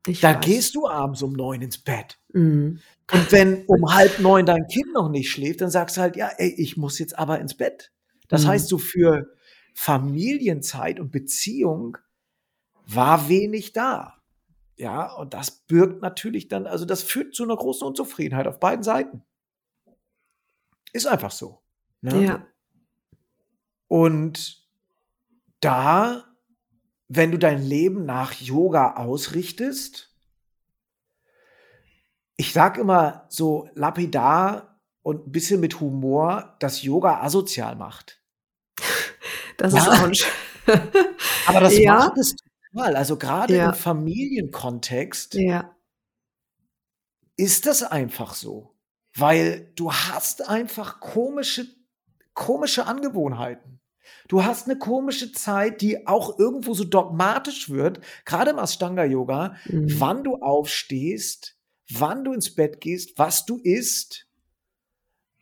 Ich
Da
weiß.
gehst du abends um neun ins Bett.
Mhm.
Und wenn um halb neun dein Kind noch nicht schläft, dann sagst du halt, ja, ey, ich muss jetzt aber ins Bett. Das
Mhm.
heißt, so für Familienzeit und Beziehung war wenig da. Ja, und das birgt natürlich dann, also das führt zu einer großen Unzufriedenheit auf beiden Seiten. Ist einfach so. Ne?
Ja.
Und da, wenn du dein Leben nach Yoga ausrichtest, ich sag immer so lapidar und ein bisschen mit Humor, dass Yoga asozial macht.
Das ist
Ja.
auch ein
Aber das
Ja.
macht es total. Also gerade
Ja.
im Familienkontext
Ja.
ist das einfach so. Weil du hast einfach komische komische Angewohnheiten. Du hast eine komische Zeit, die auch irgendwo so dogmatisch wird, gerade im Ashtanga-Yoga, mhm. wann du aufstehst, wann du ins Bett gehst, was du isst.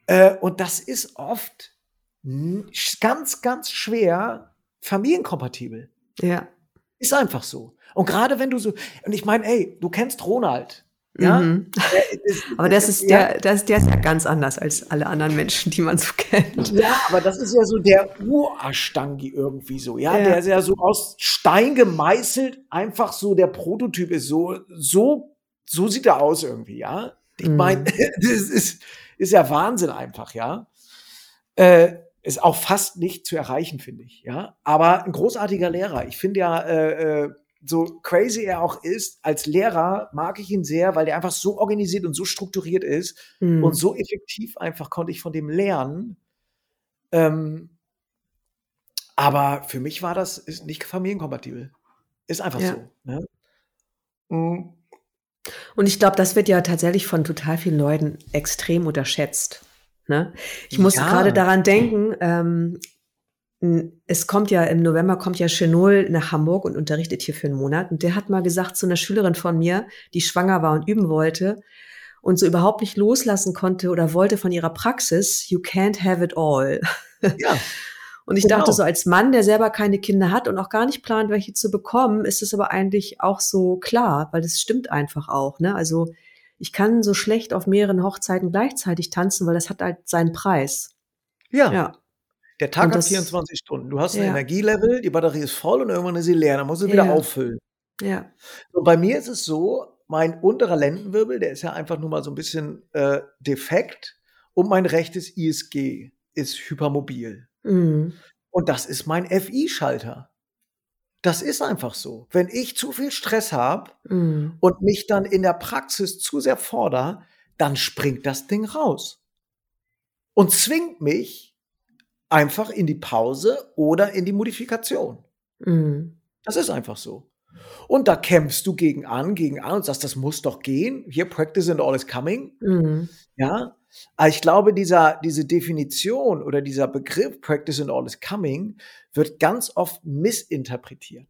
Äh, und das ist oft ganz, ganz schwer familienkompatibel.
Ja.
Ist einfach so. Und gerade wenn du so, und ich meine, ey, du kennst Ronald. Ja? Mhm.
aber das ist, der, das, der ist ja ganz anders als alle anderen Menschen, die man so kennt.
Ja, aber das ist ja so der Urashtangi irgendwie so, ja? ja? Der ist ja so aus Stein gemeißelt, einfach so der Prototyp ist so, so, so sieht er aus irgendwie, ja? Ich meine, mhm. [laughs] das ist, ist ja Wahnsinn einfach, ja? Äh, ist auch fast nicht zu erreichen, finde ich, ja? Aber ein großartiger Lehrer. Ich finde ja, äh, äh so crazy er auch ist, als Lehrer mag ich ihn sehr, weil der einfach so organisiert und so strukturiert ist mhm. und so effektiv einfach konnte ich von dem lernen. Ähm, aber für mich war das ist nicht familienkompatibel. Ist einfach ja. so. Ne?
Mhm. Und ich glaube, das wird ja tatsächlich von total vielen Leuten extrem unterschätzt. Ne? Ich musste ja. gerade daran denken, ähm, es kommt ja im November kommt ja Chenol nach Hamburg und unterrichtet hier für einen Monat. Und der hat mal gesagt zu einer Schülerin von mir, die schwanger war und üben wollte und so überhaupt nicht loslassen konnte oder wollte von ihrer Praxis, you can't have it all. Ja. [laughs] Und ich genau. dachte so, als Mann, der selber keine Kinder hat und auch gar nicht plant, welche zu bekommen, ist es aber eigentlich auch so klar, weil das stimmt einfach auch. Ne? Also ich kann so schlecht auf mehreren Hochzeiten gleichzeitig tanzen, weil das hat halt seinen Preis.
Ja. ja. Der Tag hat 24 Stunden. Du hast ein ja. Energielevel, die Batterie ist voll und irgendwann ist sie leer. Dann musst du wieder ja. auffüllen.
Ja.
Und bei mir ist es so, mein unterer Lendenwirbel, der ist ja einfach nur mal so ein bisschen äh, defekt und mein rechtes ISG ist hypermobil. Mhm. Und das ist mein FI-Schalter. Das ist einfach so. Wenn ich zu viel Stress habe mhm. und mich dann in der Praxis zu sehr fordere, dann springt das Ding raus und zwingt mich, einfach in die Pause oder in die Modifikation. Mhm. Das ist einfach so. Und da kämpfst du gegen an, gegen an und sagst, das muss doch gehen. Hier, practice and all is coming. Mhm. Ja. Aber ich glaube, dieser, diese Definition oder dieser Begriff practice and all is coming wird ganz oft missinterpretiert.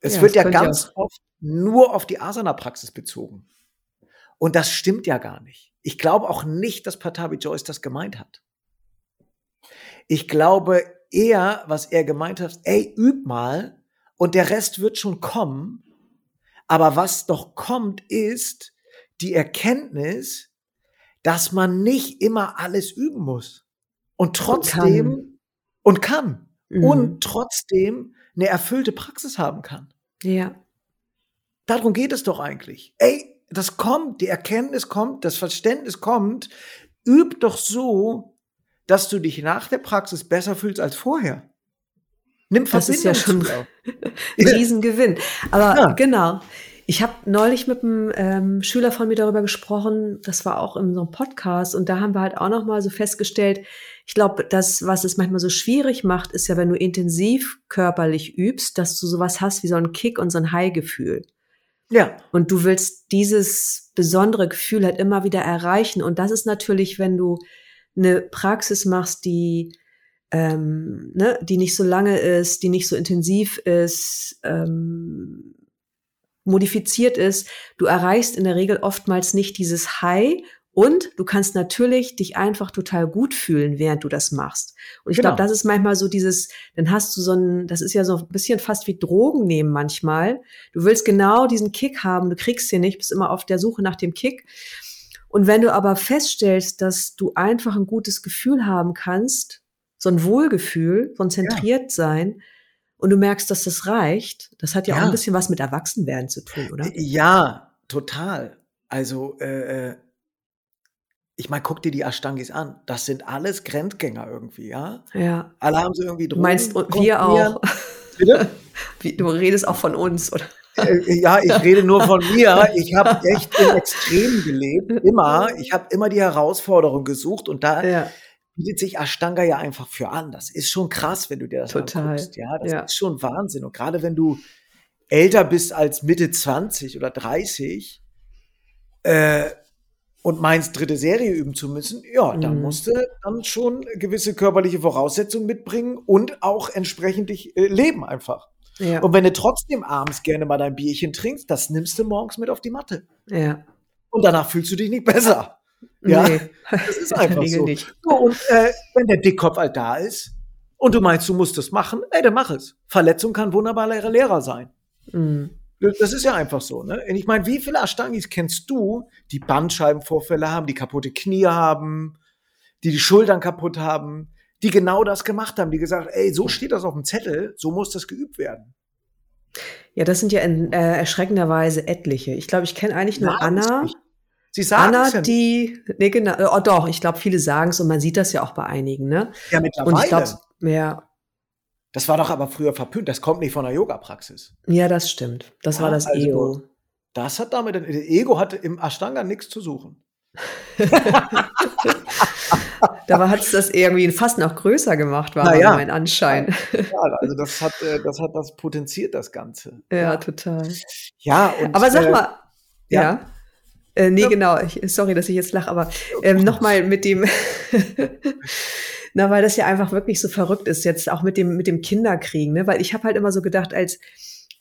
Es ja, wird ja ganz oft nur auf die Asana-Praxis bezogen. Und das stimmt ja gar nicht. Ich glaube auch nicht, dass Patabi Joyce das gemeint hat. Ich glaube eher, was er gemeint hat, ey, üb mal und der Rest wird schon kommen. Aber was doch kommt, ist die Erkenntnis, dass man nicht immer alles üben muss. Und trotzdem und kann. Und, kann. Mhm. und trotzdem eine erfüllte Praxis haben kann.
Ja.
Darum geht es doch eigentlich. Ey, das kommt, die Erkenntnis kommt, das Verständnis kommt. Üb doch so, dass du dich nach der Praxis besser fühlst als vorher.
Nimm Das ist ja schon [laughs] ein Riesengewinn. Aber ja. genau. Ich habe neulich mit einem ähm, Schüler von mir darüber gesprochen, das war auch in so einem Podcast, und da haben wir halt auch noch mal so festgestellt, ich glaube, das, was es manchmal so schwierig macht, ist ja, wenn du intensiv körperlich übst, dass du sowas hast wie so ein Kick und so ein High-Gefühl.
Ja.
Und du willst dieses besondere Gefühl halt immer wieder erreichen. Und das ist natürlich, wenn du eine Praxis machst, die ähm, ne, die nicht so lange ist, die nicht so intensiv ist, ähm, modifiziert ist, du erreichst in der Regel oftmals nicht dieses High und du kannst natürlich dich einfach total gut fühlen, während du das machst. Und ich genau. glaube, das ist manchmal so dieses, dann hast du so ein, das ist ja so ein bisschen fast wie Drogen nehmen manchmal. Du willst genau diesen Kick haben, du kriegst den nicht, bist immer auf der Suche nach dem Kick. Und wenn du aber feststellst, dass du einfach ein gutes Gefühl haben kannst, so ein Wohlgefühl, konzentriert ja. sein, und du merkst, dass das reicht, das hat ja, ja, auch ein bisschen was mit Erwachsenwerden zu tun, oder?
Ja, total. Also, äh, äh ich meine, guck dir die Ashtangis an. Das sind alles Grenzgänger irgendwie, ja?
Ja.
Alle haben sie irgendwie
Drogen. Du meinst, wir auch. Bitte? [laughs] Du redest auch von uns, oder?
Äh, ja, ich rede nur von mir. Ich habe [laughs] echt im Extrem gelebt, immer. Ich habe immer die Herausforderung gesucht und da ja. Bietet sich Ashtanga ja einfach für an. Das ist schon krass, wenn du dir das Total. anguckst. Ja, das ja. ist schon Wahnsinn. Und gerade wenn du älter bist als Mitte 20 oder 30, äh, und meinst, dritte Serie üben zu müssen, ja, dann
Mhm.
musst du dann schon gewisse körperliche Voraussetzungen mitbringen und auch entsprechend dich äh, leben einfach.
Ja.
Und wenn du trotzdem abends gerne mal dein Bierchen trinkst, das nimmst du morgens mit auf die Matte.
ja.
Und danach fühlst du dich nicht besser. Ja,
Nee.
das ist [laughs] einfach so.
nicht.
So, Und äh, wenn der Dickkopf halt da ist und du meinst, du musst das machen, ey, dann mach es. Verletzung kann wunderbar Lehrer, Lehrer sein.
Mhm.
Das ist ja einfach so. Ne? Und ich meine, wie viele Ashtangis kennst du, die Bandscheibenvorfälle haben, die kaputte Knie haben, die die Schultern kaputt haben, die genau das gemacht haben, die gesagt, ey, so steht das auf dem Zettel, so muss das geübt werden.
Ja, das sind ja in, äh, erschreckenderweise etliche. Ich glaube, ich kenne eigentlich nur
es
Anna.
nicht. Sie sagen
Anna,
es ja,
die, nee, genau, oh, doch, ich glaube, viele sagen es und man sieht das ja auch bei einigen, ne?
ja
Und
mittlerweile.
ich glaube, ja,
das war doch aber früher verpönt. Das kommt nicht von der Yoga-Praxis.
ja, das stimmt. Das war
Ja,
das
also-
Ego.
Das hat damit, das Ego hatte im Ashtanga nichts zu suchen. [laughs]
Da hat es das irgendwie fast noch größer gemacht, war
ja.
mein Anschein.
Ja, also das hat, äh, das hat das potenziert, das Ganze.
Ja, total.
Ja, und,
Aber sag
äh,
mal, ja.
ja.
Äh, nee,
Ja.
genau. Ich, sorry, dass ich jetzt lache, aber ähm, nochmal mit dem, [laughs] na, weil das ja einfach wirklich so verrückt ist, jetzt auch mit dem, mit dem Kinderkriegen, ne? Weil ich habe halt immer so gedacht, als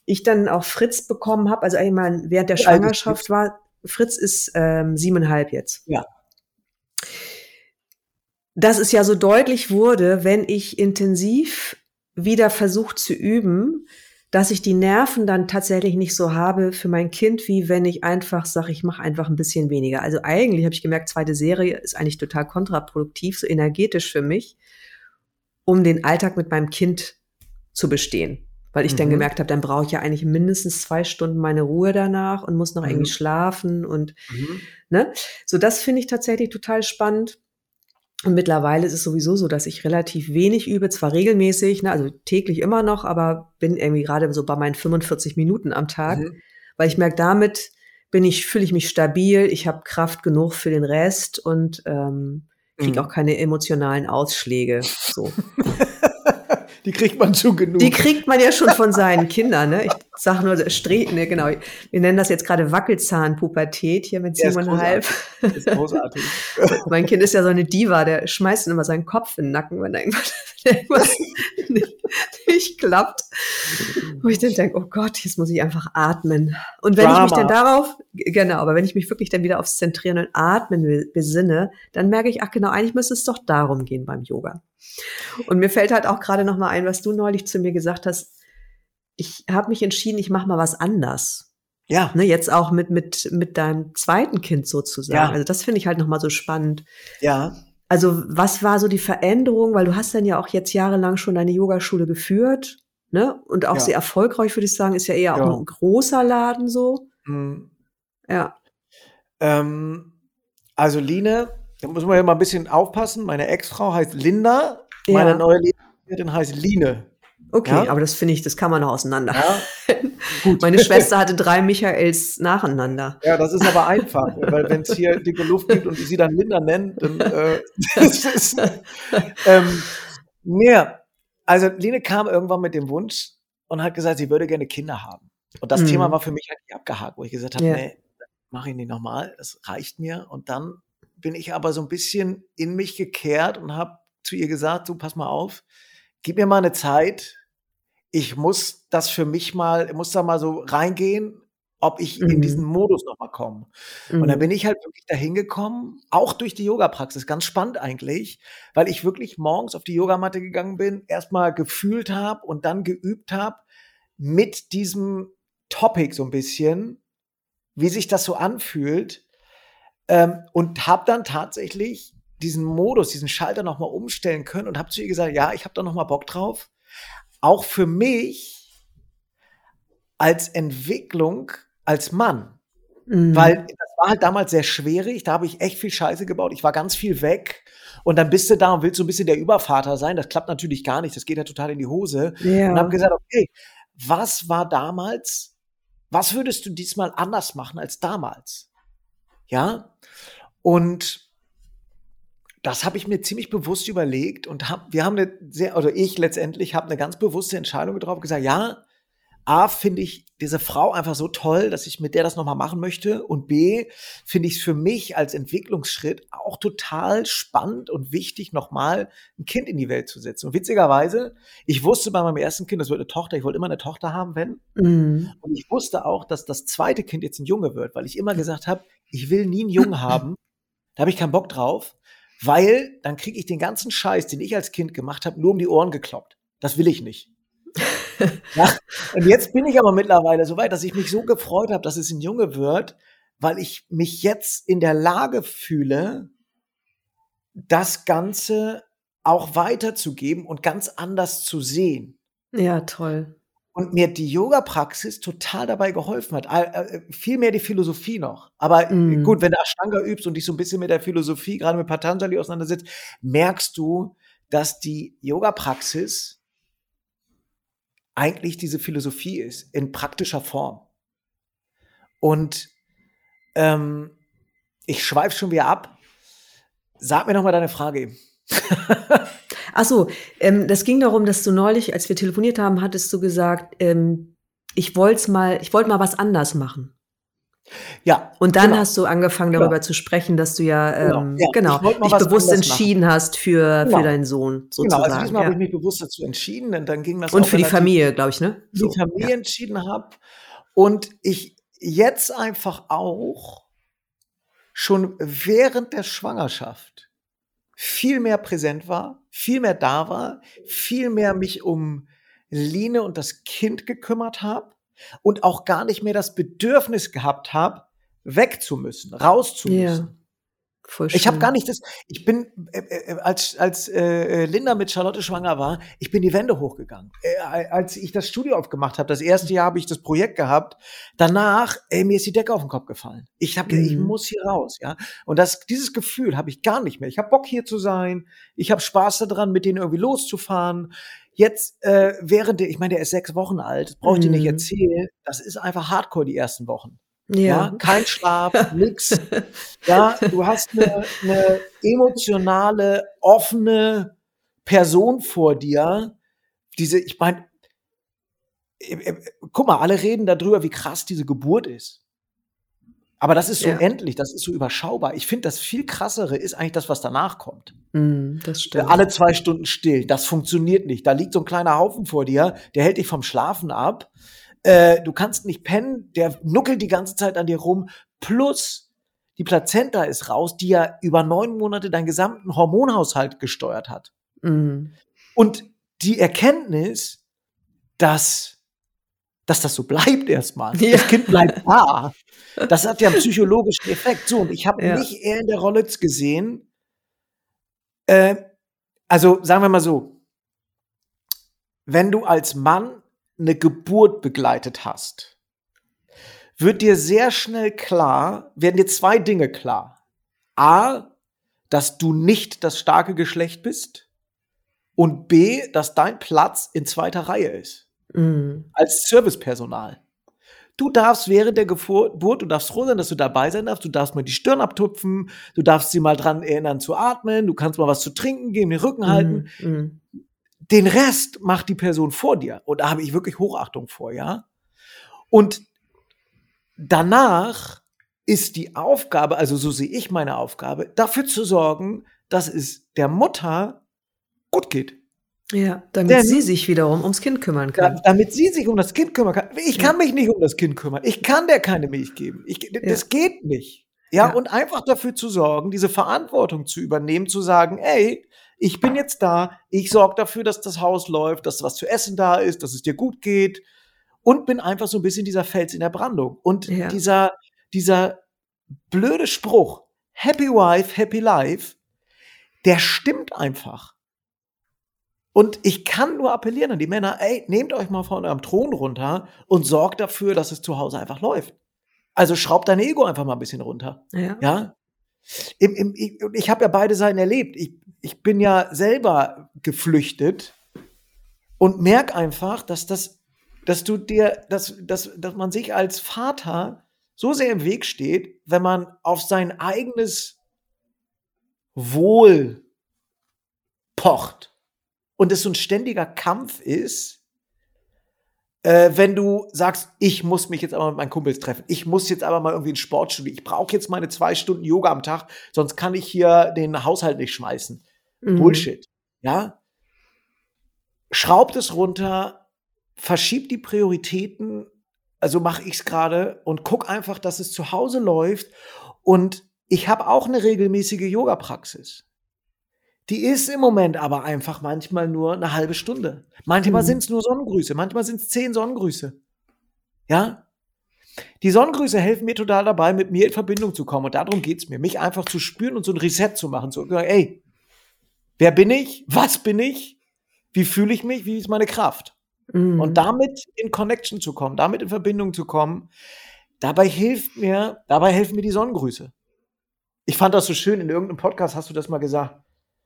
ich dann auch Fritz bekommen habe, also einmal während der Schwangerschaft war, Fritz ist ähm, siebeneinhalb jetzt.
Ja.
Dass es ja so deutlich wurde, wenn ich intensiv wieder versucht zu üben, dass ich die Nerven dann tatsächlich nicht so habe für mein Kind, wie wenn ich einfach sage, ich mache einfach ein bisschen weniger. Also eigentlich habe ich gemerkt, zweite Serie ist eigentlich total kontraproduktiv, so energetisch für mich, um den Alltag mit meinem Kind zu bestehen. Weil ich dann
Mhm.
gemerkt habe, dann brauche ich ja eigentlich mindestens zwei Stunden meine Ruhe danach und muss noch
Mhm.
irgendwie schlafen und
Mhm.
Ne? So, das finde ich tatsächlich total spannend. Und mittlerweile ist es sowieso so, dass ich relativ wenig übe, zwar regelmäßig, ne, also täglich immer noch, aber bin irgendwie gerade so bei meinen 45 Minuten am Tag,
Mhm.
weil ich merke, damit bin ich, fühle ich mich stabil, ich habe Kraft genug für den Rest und ähm, kriege
Mhm.
auch keine emotionalen Ausschläge. So. [laughs]
Die kriegt man schon genug.
Die kriegt man ja schon von seinen Kindern, ne? Ich sag nur, Stre ne, genau. Wir nennen das jetzt gerade Wackelzahnpubertät hier mit
Ja,
siebeneinhalb.
Das ist großartig. [laughs]
Mein Kind ist ja so eine Diva, der schmeißt immer seinen Kopf in den Nacken, wenn da irgendwas, [laughs] irgendwas nicht, nicht klappt. Wo ich dann denke, oh Gott, jetzt muss ich einfach atmen. Und wenn ich mich
Drama.
dann darauf, genau, aber wenn ich mich wirklich dann wieder aufs Zentrieren und Atmen be- besinne, dann merke ich, ach genau, eigentlich müsste es doch darum gehen beim Yoga. Und mir fällt halt auch gerade noch mal ein, was du neulich zu mir gesagt hast. Ich habe mich entschieden, ich mache mal was anders.
Ja.
Ne, jetzt auch mit, mit, mit deinem zweiten Kind sozusagen.
Ja.
Also das finde ich halt noch mal so spannend.
Ja.
Also was war so die Veränderung? Weil du hast dann ja auch jetzt jahrelang schon deine Yogaschule geführt, ne? Und auch
Ja.
sehr erfolgreich, würde ich sagen. Ist ja eher
Ja.
auch ein großer Laden so.
Mhm.
Ja.
Ähm, also Line, da muss man ja mal ein bisschen aufpassen. Meine Ex-Frau heißt Linda, meine
Ja.
neue Lehrerin heißt Line.
Okay,
Ja.
aber das finde ich, das kann man noch auseinander.
Ja, gut. [laughs]
Meine Schwester hatte drei Michaels nacheinander.
Ja, das ist aber einfach, weil wenn es hier dicke Luft gibt und ich sie dann Linda nennen, dann äh, [laughs] das ist, ähm, mehr. Also Line kam irgendwann mit dem Wunsch und hat gesagt, sie würde gerne Kinder haben. Und das
Mhm.
Thema war für mich eigentlich abgehakt, wo ich gesagt habe,
Ja.
nee, mache ich nicht nochmal, das reicht mir. Und dann bin ich aber so ein bisschen in mich gekehrt und habe zu ihr gesagt, du pass mal auf, gib mir mal eine Zeit. Ich muss das für mich mal, ich muss da mal so reingehen, ob ich in
Mhm.
diesen Modus nochmal komme. Und dann
Mhm.
bin ich halt wirklich dahin gekommen, auch durch die Yoga-Praxis, ganz spannend eigentlich, weil ich wirklich morgens auf die Yogamatte gegangen bin, erstmal gefühlt habe und dann geübt habe mit diesem Topic so ein bisschen, wie sich das so anfühlt ähm, und habe dann tatsächlich diesen Modus, diesen Schalter nochmal umstellen können und habe zu ihr gesagt, ja, ich habe da nochmal Bock drauf. Auch für mich als Entwicklung als Mann.
Mhm.
Weil das war halt damals sehr schwierig, da habe ich echt viel Scheiße gebaut. Ich war ganz viel weg und dann bist du da und willst so ein bisschen der Übervater sein. Das klappt natürlich gar nicht, das geht ja total in die Hose.
ja.
Und habe gesagt, okay, was war damals, was würdest du diesmal anders machen als damals? Ja, und das habe ich mir ziemlich bewusst überlegt und hab, wir haben eine sehr, oder ich letztendlich habe eine ganz bewusste Entscheidung getroffen, gesagt, ja, A, finde ich diese Frau einfach so toll, dass ich mit der das nochmal machen möchte. Und B, finde ich es für mich als Entwicklungsschritt auch total spannend und wichtig, nochmal ein Kind in die Welt zu setzen. Und witzigerweise, ich wusste bei meinem ersten Kind, das wird eine Tochter, ich wollte immer eine Tochter haben, wenn. Mhm. Und ich wusste auch, dass das zweite Kind jetzt ein Junge wird, weil ich immer gesagt habe, ich will nie einen Jungen haben. Da habe ich keinen Bock drauf, weil dann kriege ich den ganzen Scheiß, den ich als Kind gemacht habe, nur um die Ohren gekloppt. Das will ich nicht. [laughs] ja, und jetzt bin ich aber mittlerweile so weit, dass ich mich so gefreut habe, dass es ein Junge wird, weil ich mich jetzt in der Lage fühle, das Ganze auch weiterzugeben und ganz anders zu sehen.
Ja, toll.
Und mir die Yoga-Praxis total dabei geholfen hat. Äh, viel mehr die Philosophie noch. Aber mm. gut, wenn du Ashtanga übst und dich so ein bisschen mit der Philosophie, gerade mit Patanjali auseinandersetzt, merkst du, dass die Yoga-Praxis eigentlich diese Philosophie ist, in praktischer Form. Und ähm, ich schweife schon wieder ab. Sag mir noch mal deine Frage. [laughs]
Ach so, ähm, das ging darum, dass du neulich, als wir telefoniert haben, hattest du gesagt, ähm, ich wollte mal, ich wollte mal was anders machen.
Ja.
Und dann genau. hast du angefangen darüber genau. zu sprechen, dass du ja, genau, ähm, genau, ja, dich bewusst entschieden machen. hast für, genau. für deinen Sohn sozusagen.
Genau, also diesmal ja. habe ich mich bewusst dazu entschieden und dann ging das
Und für die Familie, glaube ich, ne?
So. Die Familie ja. entschieden habe und ich jetzt einfach auch schon während der Schwangerschaft viel mehr präsent war, viel mehr da war, viel mehr mich um Line und das Kind gekümmert habe und auch gar nicht mehr das Bedürfnis gehabt habe, weg zu müssen, raus zu müssen. Ja. Ich habe gar nicht das. Ich bin äh, äh, als als äh, Linda mit Charlotte schwanger war, ich bin die Wände hochgegangen. Äh, als ich das Studio aufgemacht habe, das erste Jahr habe ich das Projekt gehabt. Danach, ey, mir ist die Decke auf den Kopf gefallen. Ich habe, mhm. ich muss hier raus, ja. Und das dieses Gefühl habe ich gar nicht mehr. Ich habe Bock hier zu sein. Ich habe Spaß daran, mit denen irgendwie loszufahren. Jetzt, äh, während der, ich meine, der ist sechs Wochen alt, brauche ich mhm. dir nicht erzählen, das ist einfach Hardcore die ersten Wochen. Ja. ja kein Schlaf, [laughs] nix. Ja, du hast eine, eine emotionale, offene Person vor dir. Diese, ich meine, äh, äh, guck mal, alle reden darüber, wie krass diese Geburt ist. Aber das ist so ja. endlich, das ist so überschaubar. Ich finde, das viel krassere ist eigentlich das, was danach kommt.
Mm, das stimmt.
Alle zwei Stunden still. Das funktioniert nicht. Da liegt so ein kleiner Haufen vor dir, der hält dich vom Schlafen ab. Äh, du kannst nicht pennen, der nuckelt die ganze Zeit an dir rum. Plus die Plazenta ist raus, die ja über neun Monate deinen gesamten Hormonhaushalt gesteuert hat. Mm. Und die Erkenntnis, dass dass das so bleibt erstmal. Ja. Das Kind bleibt da. [laughs] Das hat ja einen psychologischen Effekt. So, und ich habe ja. mich eher in der Rolle gesehen. Äh, also sagen wir mal so, wenn du als Mann eine Geburt begleitet hast, wird dir sehr schnell klar, werden dir zwei Dinge klar. A, dass du nicht das starke Geschlecht bist und B, dass dein Platz in zweiter Reihe ist. Mhm. Als Servicepersonal. Du darfst während der Geburt, du darfst froh sein, dass du dabei sein darfst, du darfst mal die Stirn abtupfen, du darfst sie mal dran erinnern zu atmen, du kannst mal was zu trinken geben, den Rücken halten. Mhm. Den Rest macht die Person vor dir. Und da habe ich wirklich Hochachtung vor, ja. Und danach ist die Aufgabe, also so sehe ich meine Aufgabe, dafür zu sorgen, dass es der Mutter gut geht.
Ja, damit Denn, sie sich wiederum ums Kind kümmern kann.
damit sie sich um das Kind kümmern kann. Ich kann ja. mich nicht um das Kind kümmern. Ich kann der keine Milch geben. Ich, ja. Das geht nicht. Ja, ja, und einfach dafür zu sorgen, diese Verantwortung zu übernehmen, zu sagen, ey, ich bin jetzt da, ich sorge dafür, dass das Haus läuft, dass was zu essen da ist, dass es dir gut geht und bin einfach so ein bisschen dieser Fels in der Brandung. Und dieser, dieser blöde Spruch, Happy Wife, Happy Life, der stimmt einfach. Und ich kann nur appellieren an die Männer, ey, nehmt euch mal von eurem Thron runter und sorgt dafür, dass es zu Hause einfach läuft. Also schraubt dein Ego einfach mal ein bisschen runter. Ja. ja? Im, im, ich ich habe ja beide Seiten erlebt. Ich, ich bin ja selber geflüchtet und merk einfach, dass das, dass du dir, dass, dass, dass man sich als Vater so sehr im Weg steht, wenn man auf sein eigenes Wohl pocht und es so ein ständiger Kampf ist, äh, wenn du sagst, ich muss mich jetzt aber mit meinen Kumpels treffen, ich muss jetzt aber mal irgendwie ins Sportstudio, ich brauche jetzt meine zwei Stunden Yoga am Tag, sonst kann ich hier den Haushalt nicht schmeißen.
Mhm.
Bullshit. Ja? Schraubt es runter, verschiebt die Prioritäten, also mache ich es gerade und guck einfach, dass es zu Hause läuft. Und ich habe auch eine regelmäßige Yoga-Praxis. Die ist im Moment aber einfach manchmal nur eine halbe Stunde. Manchmal
Mhm.
sind es nur Sonnengrüße, manchmal sind es zehn Sonnengrüße. Ja? Die Sonnengrüße helfen mir total dabei, mit mir in Verbindung zu kommen. Und darum geht's mir, mich einfach zu spüren und so ein Reset zu machen. So, ey, wer bin ich? Was bin ich? Wie fühle ich mich? Wie ist meine Kraft?
Mhm.
Und damit in Connection zu kommen, damit in Verbindung zu kommen, dabei hilft mir, dabei helfen mir die Sonnengrüße. Ich fand das so schön, in irgendeinem Podcast hast du das mal gesagt.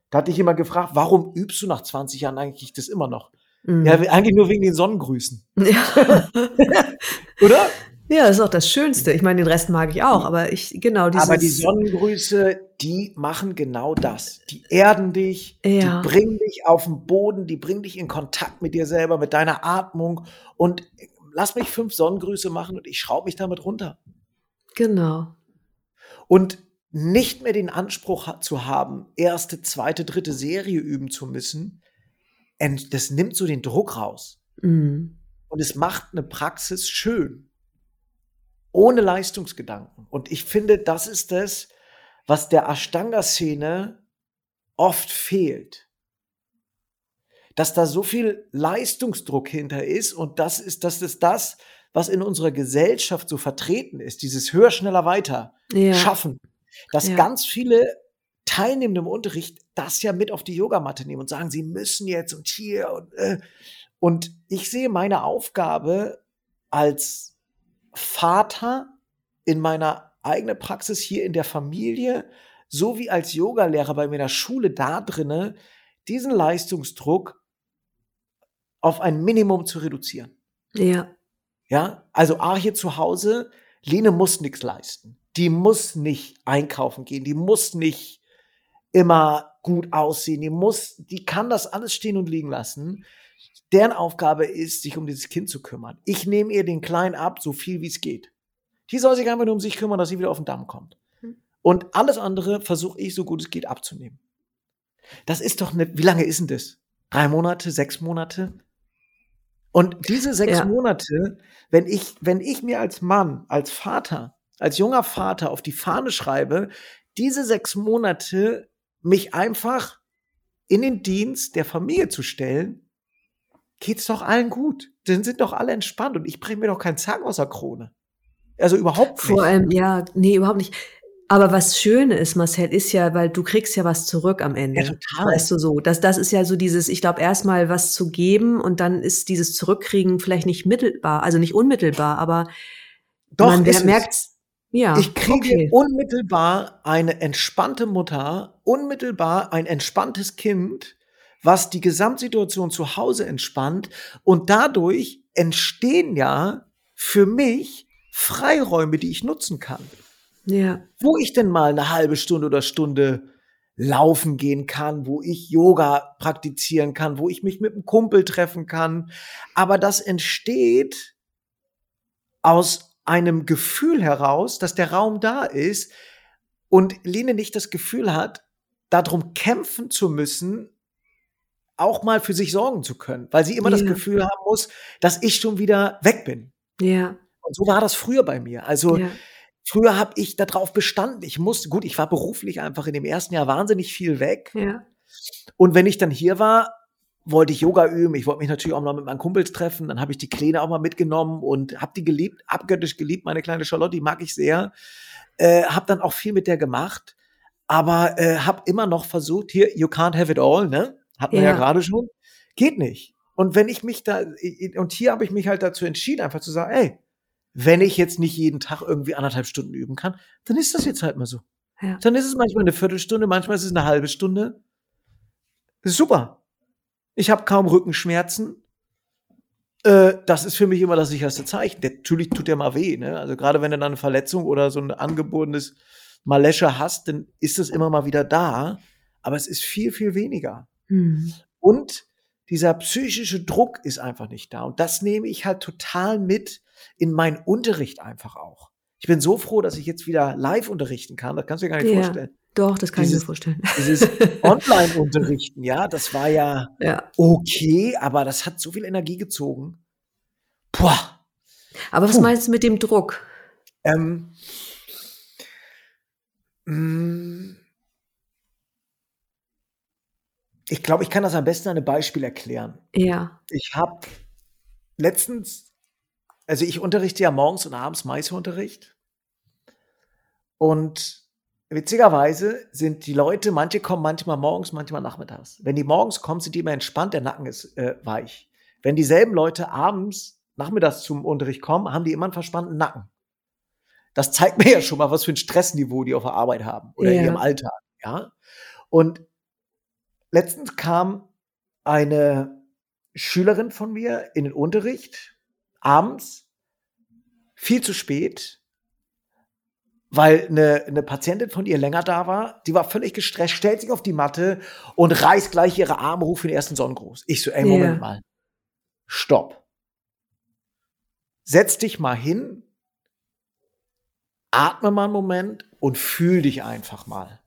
Da hat dich jemand gefragt, warum übst du nach 20 Jahren eigentlich das immer noch?
Mhm.
Ja, eigentlich nur wegen den Sonnengrüßen, [laughs]
ja. [laughs]
oder?
ja, das ist auch das Schönste. Ich meine, den Rest mag ich auch, aber ich, genau, dieses.
Aber die Sonnengrüße, die machen genau das. Die erden dich,
Ja.
die bringen dich auf den Boden, die bringen dich in Kontakt mit dir selber, mit deiner Atmung. Und lass mich fünf Sonnengrüße machen und ich schraube mich damit runter.
Genau.
Und nicht mehr den Anspruch ha- zu haben, erste, zweite, dritte Serie üben zu müssen, ent- das nimmt so den Druck raus.
Mhm.
Und es macht eine Praxis schön. Ohne Leistungsgedanken. Und ich finde, das ist das, was der Ashtanga-Szene oft fehlt. Dass da so viel Leistungsdruck hinter ist und das ist, das ist das, was in unserer Gesellschaft so vertreten ist. Dieses höher, schneller, weiter
Ja.
schaffen. Dass
Ja.
ganz viele Teilnehmende im Unterricht das ja mit auf die Yogamatte nehmen und sagen, sie müssen jetzt und hier und äh. Und ich sehe meine Aufgabe als Vater in meiner eigenen Praxis hier in der Familie, sowie als Yogalehrer bei mir in der Schule da drinne, diesen Leistungsdruck auf ein Minimum zu reduzieren.
Ja.
Ja, also A hier zu Hause, Lene muss nichts leisten. Die muss nicht einkaufen gehen, die muss nicht immer gut aussehen, die muss, die kann das alles stehen und liegen lassen. Deren Aufgabe ist, sich um dieses Kind zu kümmern. Ich nehme ihr den Kleinen ab, so viel wie es geht. Die soll sich einfach nur um sich kümmern, dass sie wieder auf den Damm kommt.
Hm.
Und alles andere versuche ich, so gut es geht, abzunehmen. Das ist doch eine, wie lange ist denn das? Drei Monate, sechs Monate? Und diese sechs
Ja.
Monate, wenn ich, wenn ich mir als Mann, als Vater, als junger Vater auf die Fahne schreibe, diese sechs Monate mich einfach in den Dienst der Familie zu stellen, geht's doch allen gut. Dann sind doch alle entspannt und ich bringe mir doch keinen Zacken aus der Krone. Also überhaupt nicht.
Vor allem, ja, nee, überhaupt nicht. Aber was Schöne ist, Marcel, ist ja, weil du kriegst ja was zurück am Ende.
Ja, total.
Weißt du so. Das, das ist ja so dieses, ich glaube, erstmal was zu geben und dann ist dieses Zurückkriegen vielleicht nicht mittelbar, also nicht unmittelbar, aber
Doch,
man
ist es.
Ja.
Ich kriege
okay.
unmittelbar eine entspannte Mutter, unmittelbar ein entspanntes Kind, was die Gesamtsituation zu Hause entspannt und dadurch entstehen ja für mich Freiräume, die ich nutzen kann.
Ja,
Wo ich denn mal eine halbe Stunde oder Stunde laufen gehen kann, wo ich Yoga praktizieren kann, wo ich mich mit einem Kumpel treffen kann. Aber das entsteht aus einem Gefühl heraus, dass der Raum da ist und Lene nicht das Gefühl hat, darum kämpfen zu müssen, auch mal für sich sorgen zu können, weil sie immer das
Ja.
Gefühl haben muss, dass ich schon wieder weg bin.
ja,
Und so war das früher bei mir. Also
ja.
Früher habe ich darauf bestanden. Ich musste, gut, ich war beruflich einfach in dem ersten Jahr wahnsinnig viel weg.
Ja,
Und wenn ich dann hier war, wollte ich Yoga üben. Ich wollte mich natürlich auch mal mit meinen Kumpels treffen. Dann habe ich die Kleine auch mal mitgenommen und habe die geliebt, abgöttisch geliebt. Meine kleine Charlotte, die mag ich sehr. Äh, habe dann auch viel mit der gemacht. Aber äh, habe immer noch versucht, hier, you can't have it all, ne? Hatten wir ja,
Ja.
gerade schon. Geht nicht. Und wenn ich mich da, und hier habe ich mich halt dazu entschieden, einfach zu sagen, ey, wenn ich jetzt nicht jeden Tag irgendwie anderthalb Stunden üben kann, dann ist das jetzt halt mal so.
ja.
Dann ist es manchmal eine Viertelstunde, manchmal ist es eine halbe Stunde. Das ist super. Ich habe kaum Rückenschmerzen. Äh, das ist für mich immer das sicherste Zeichen. Der, natürlich tut der mal weh. Ne? Also gerade wenn du dann eine Verletzung oder so ein angeborenes Malesche hast, dann ist es immer mal wieder da. Aber es ist viel, viel weniger.
Hm.
Und dieser psychische Druck ist einfach nicht da. Und das nehme ich halt total mit in meinen Unterricht einfach auch. Ich bin so froh, dass ich jetzt wieder live unterrichten kann. Das kannst du dir gar nicht ja, vorstellen.
Doch, das kann dieses, ich mir vorstellen.
Dieses [laughs] Online-Unterrichten, ja, das war ja, ja, okay, aber das hat so viel Energie gezogen. Boah.
Aber was Puh. meinst du mit dem Druck? Ähm,
mm, ich glaube, ich kann das am besten an einem Beispiel erklären.
Ja.
Ich habe letztens, also ich unterrichte ja morgens und abends Meisterunterricht. Und witzigerweise sind die Leute, manche kommen manchmal morgens, manchmal nachmittags. Wenn die morgens kommen, sind die immer entspannt, der Nacken ist äh, weich. Wenn dieselben Leute abends, nachmittags zum Unterricht kommen, haben die immer einen verspannten Nacken. Das zeigt mir ja schon mal, was für ein Stressniveau die auf der Arbeit haben oder ja. in ihrem Alltag. Ja. Und letztens kam eine Schülerin von mir in den Unterricht abends viel zu spät, weil eine, eine Patientin von ihr länger da war. Die war völlig gestresst, stellt sich auf die Matte und reißt gleich ihre Arme hoch für den ersten Sonnengruß. Ich so, ey, Moment yeah. mal. Stopp. Setz dich mal hin, atme mal einen Moment und fühl dich einfach mal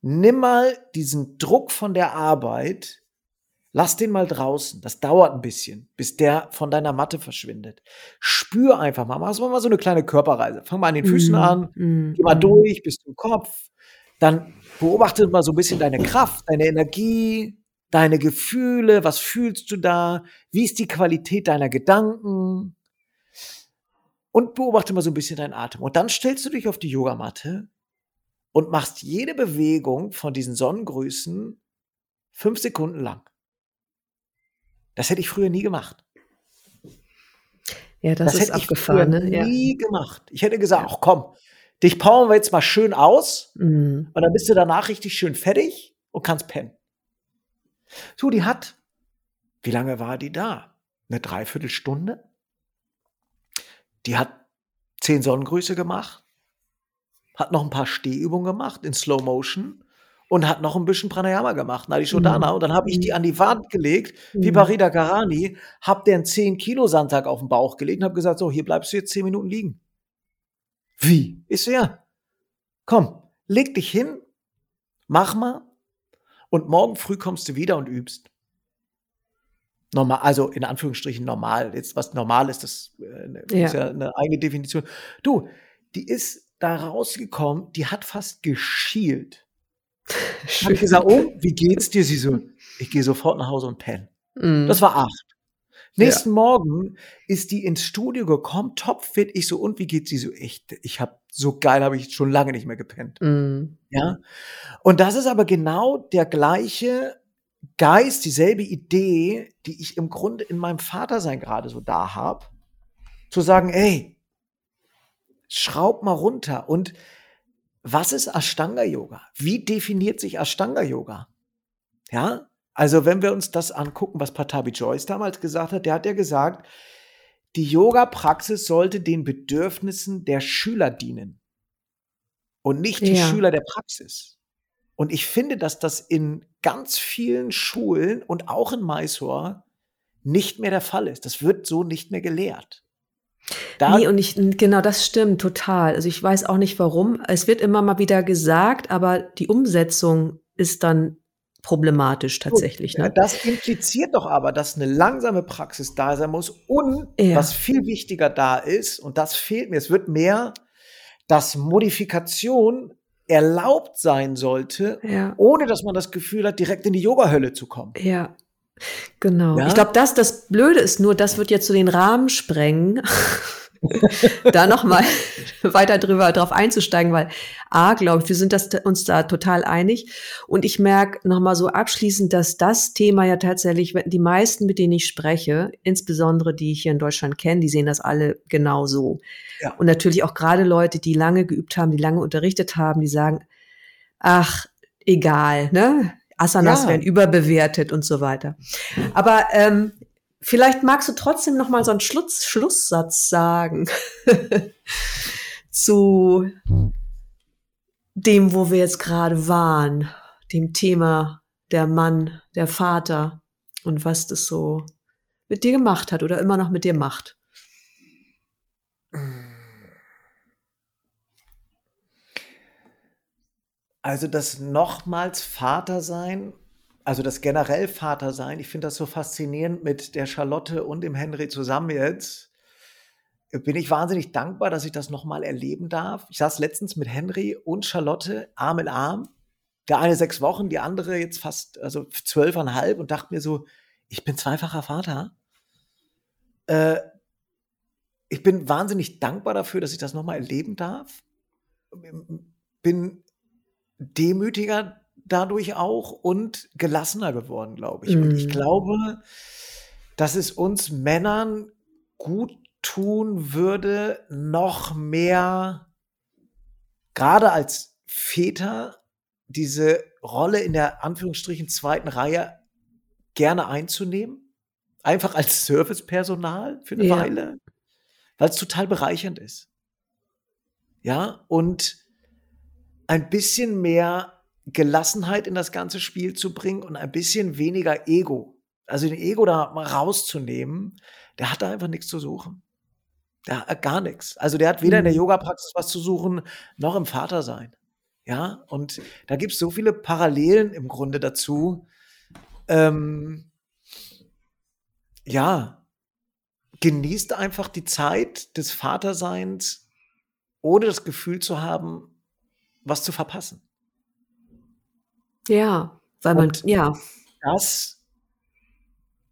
nimm mal diesen Druck von der Arbeit, lass den mal draußen. Das dauert ein bisschen, bis der von deiner Matte verschwindet. Spür einfach mal, mach mal so eine kleine Körperreise. Fang mal an den Füßen mm, an, mm, geh mal mm. durch bis zum Kopf. Dann beobachte mal so ein bisschen deine Kraft, deine Energie, deine Gefühle. Was fühlst du da? Wie ist die Qualität deiner Gedanken? Und beobachte mal so ein bisschen deinen Atem. Und dann stellst du dich auf die Yogamatte und machst jede Bewegung von diesen Sonnengrüßen fünf Sekunden lang. Das hätte ich früher nie gemacht.
Ja, das, das ist hätte abgefahren.
Ich früher ne? nie ja. gemacht. Ich hätte gesagt, ach komm, dich powern wir jetzt mal schön aus mhm. und dann bist du danach richtig schön fertig und kannst pennen. So, die hat, wie lange war die da? Eine Dreiviertelstunde? Die hat zehn Sonnengrüße gemacht, hat noch ein paar Stehübungen gemacht in Slow Motion und hat noch ein bisschen Pranayama gemacht, Nadi Shodana. Mhm. Und dann habe ich die an die Wand gelegt, mhm. wie Parida Karani, hab den 10 Kilo Sandtag auf den Bauch gelegt und habe gesagt, so, hier bleibst du jetzt 10 Minuten liegen. Wie? Ist so, ja. Komm, leg dich hin, mach mal und morgen früh kommst du wieder und übst. Normal, also in Anführungsstrichen normal. Jetzt was normal ist, das äh, ist ja eine eigene Definition. Du, die ist da rausgekommen, die hat fast geschielt. [laughs] Ich habe gesagt, oh, wie geht's dir? Sie so, ich gehe sofort nach Hause und penne. Mm. Das war acht. Nächsten ja. Morgen ist die ins Studio gekommen, topfit. Ich so, und wie geht's? Sie so, echt, ich habe so geil, habe ich schon lange nicht mehr gepennt. Mm. Ja. Und das ist aber genau der gleiche Geist, dieselbe Idee, die ich im Grunde in meinem Vatersein gerade so da habe. Zu sagen, ey, schraub mal runter. Und was ist Ashtanga Yoga? Wie definiert sich Ashtanga Yoga? Ja, also wenn wir uns das angucken, was Patabi Joyce damals gesagt hat, der hat ja gesagt, die Yoga-Praxis sollte den Bedürfnissen der Schüler dienen und nicht die ja. Schüler der Praxis. Und ich finde, dass das in ganz vielen Schulen und auch in Mysore nicht mehr der Fall ist. Das wird so nicht mehr gelehrt.
Da nee, und ich, genau, das stimmt total. Also ich weiß auch nicht warum. Es wird immer mal wieder gesagt, aber die Umsetzung ist dann problematisch tatsächlich. Ne?
Das impliziert doch aber, dass eine langsame Praxis da sein muss und ja. was viel wichtiger da ist, und das fehlt mir, es wird mehr, dass Modifikation erlaubt sein sollte, ja. ohne dass man das Gefühl hat, direkt in die Yoga-Hölle zu kommen.
Ja, Genau. Ja? Ich glaube, das, das Blöde ist nur, das wird jetzt so den Rahmen sprengen, [laughs] da nochmal [laughs] weiter drüber drauf einzusteigen, weil A, glaube ich, wir sind das, uns da total einig. Und ich merke nochmal so abschließend, dass das Thema ja tatsächlich, die meisten, mit denen ich spreche, insbesondere die ich hier in Deutschland kenne, die sehen das alle genau so. Ja. Und natürlich auch gerade Leute, die lange geübt haben, die lange unterrichtet haben, die sagen, ach, egal, ne? Asanas ja. werden überbewertet und so weiter. Aber ähm, vielleicht magst du trotzdem noch mal so einen Schluss, Schlusssatz sagen [laughs] zu dem, wo wir jetzt gerade waren, dem Thema der Mann, der Vater. und was das so mit dir gemacht hat oder immer noch mit dir macht.
Also das nochmals Vater sein, also das generell Vater sein, ich finde das so faszinierend mit der Charlotte und dem Henry zusammen jetzt. Bin ich wahnsinnig dankbar, dass ich das nochmal erleben darf. Ich saß letztens mit Henry und Charlotte Arm in Arm. Der eine sechs Wochen, die andere jetzt fast, also zwölfeinhalb und dachte mir so, ich bin zweifacher Vater. Äh, ich bin wahnsinnig dankbar dafür, dass ich das nochmal erleben darf. Bin demütiger dadurch auch und gelassener geworden, glaube ich. Mm. Und ich mhm. glaube, dass es uns Männern gut tun würde, noch mehr, gerade als Väter, diese Rolle in der Anführungsstrichen zweiten Reihe gerne einzunehmen. Einfach als Servicepersonal für eine ja. Weile, weil es total bereichernd ist. Ja, und ein bisschen mehr Gelassenheit in das ganze Spiel zu bringen und ein bisschen weniger Ego. Also den Ego da mal rauszunehmen, der hat da einfach nichts zu suchen. Der hat gar nichts. Also der hat weder in der mhm. Yoga-Praxis was zu suchen, noch im Vatersein. Ja, und da gibt es so viele Parallelen im Grunde dazu. Ähm, ja, genießt einfach die Zeit des Vaterseins, ohne das Gefühl zu haben, was zu verpassen.
Ja, weil man, Und ja.
Das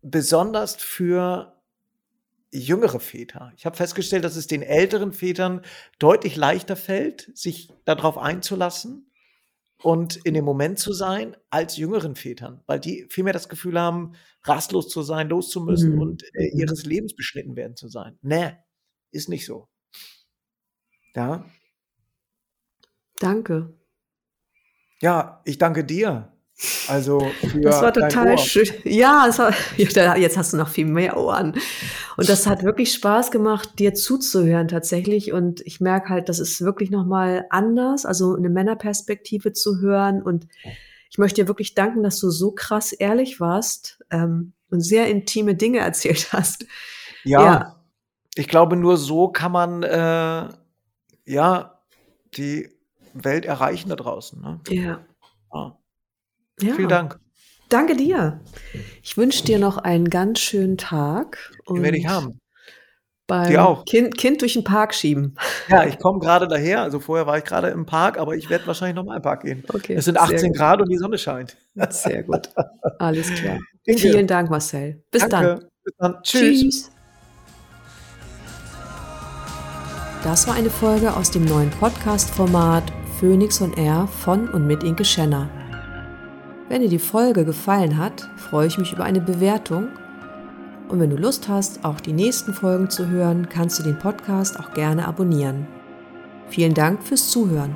besonders für jüngere Väter. Ich habe festgestellt, dass es den älteren Vätern deutlich leichter fällt, sich darauf einzulassen und in dem Moment zu sein, als jüngeren Vätern, weil die vielmehr das Gefühl haben, rastlos zu sein, loszumüssen mhm. und äh, ihres Lebens beschnitten werden zu sein. Nee, ist nicht so. Ja.
Danke.
Ja, ich danke dir. Also für
das war total schön. Ja, war, [laughs] jetzt hast du noch viel mehr Ohren. Und das hat wirklich Spaß gemacht, dir zuzuhören tatsächlich. Und ich merke halt, das ist wirklich noch mal anders, also eine Männerperspektive zu hören. Und ich möchte dir wirklich danken, dass du so krass ehrlich warst ähm, und sehr intime Dinge [laughs] erzählt hast.
Ja, ja, ich glaube, nur so kann man äh, ja die Welt erreichen da draußen. Ne?
Ja. Ah.
ja. Vielen Dank.
Danke dir. Ich wünsche dir noch einen ganz schönen Tag.
Den werde ich haben.
Beim auch. Kind, kind durch den Park schieben.
Ja, [laughs] ich komme gerade daher. Also vorher war ich gerade im Park, aber ich werde wahrscheinlich noch mal im Park gehen. Okay, es sind 18 Grad und die Sonne scheint.
Sehr gut. [laughs] Alles klar. Vielen Dank, Marcel. Bis Danke. dann. Bis dann.
Tschüss. Tschüss.
Das war eine Folge aus dem neuen Podcast-Format Phoenix on Air von und mit Inke Schenner. Wenn dir die Folge gefallen hat, freue ich mich über eine Bewertung. Und wenn du Lust hast, auch die nächsten Folgen zu hören, kannst du den Podcast auch gerne abonnieren. Vielen Dank fürs Zuhören.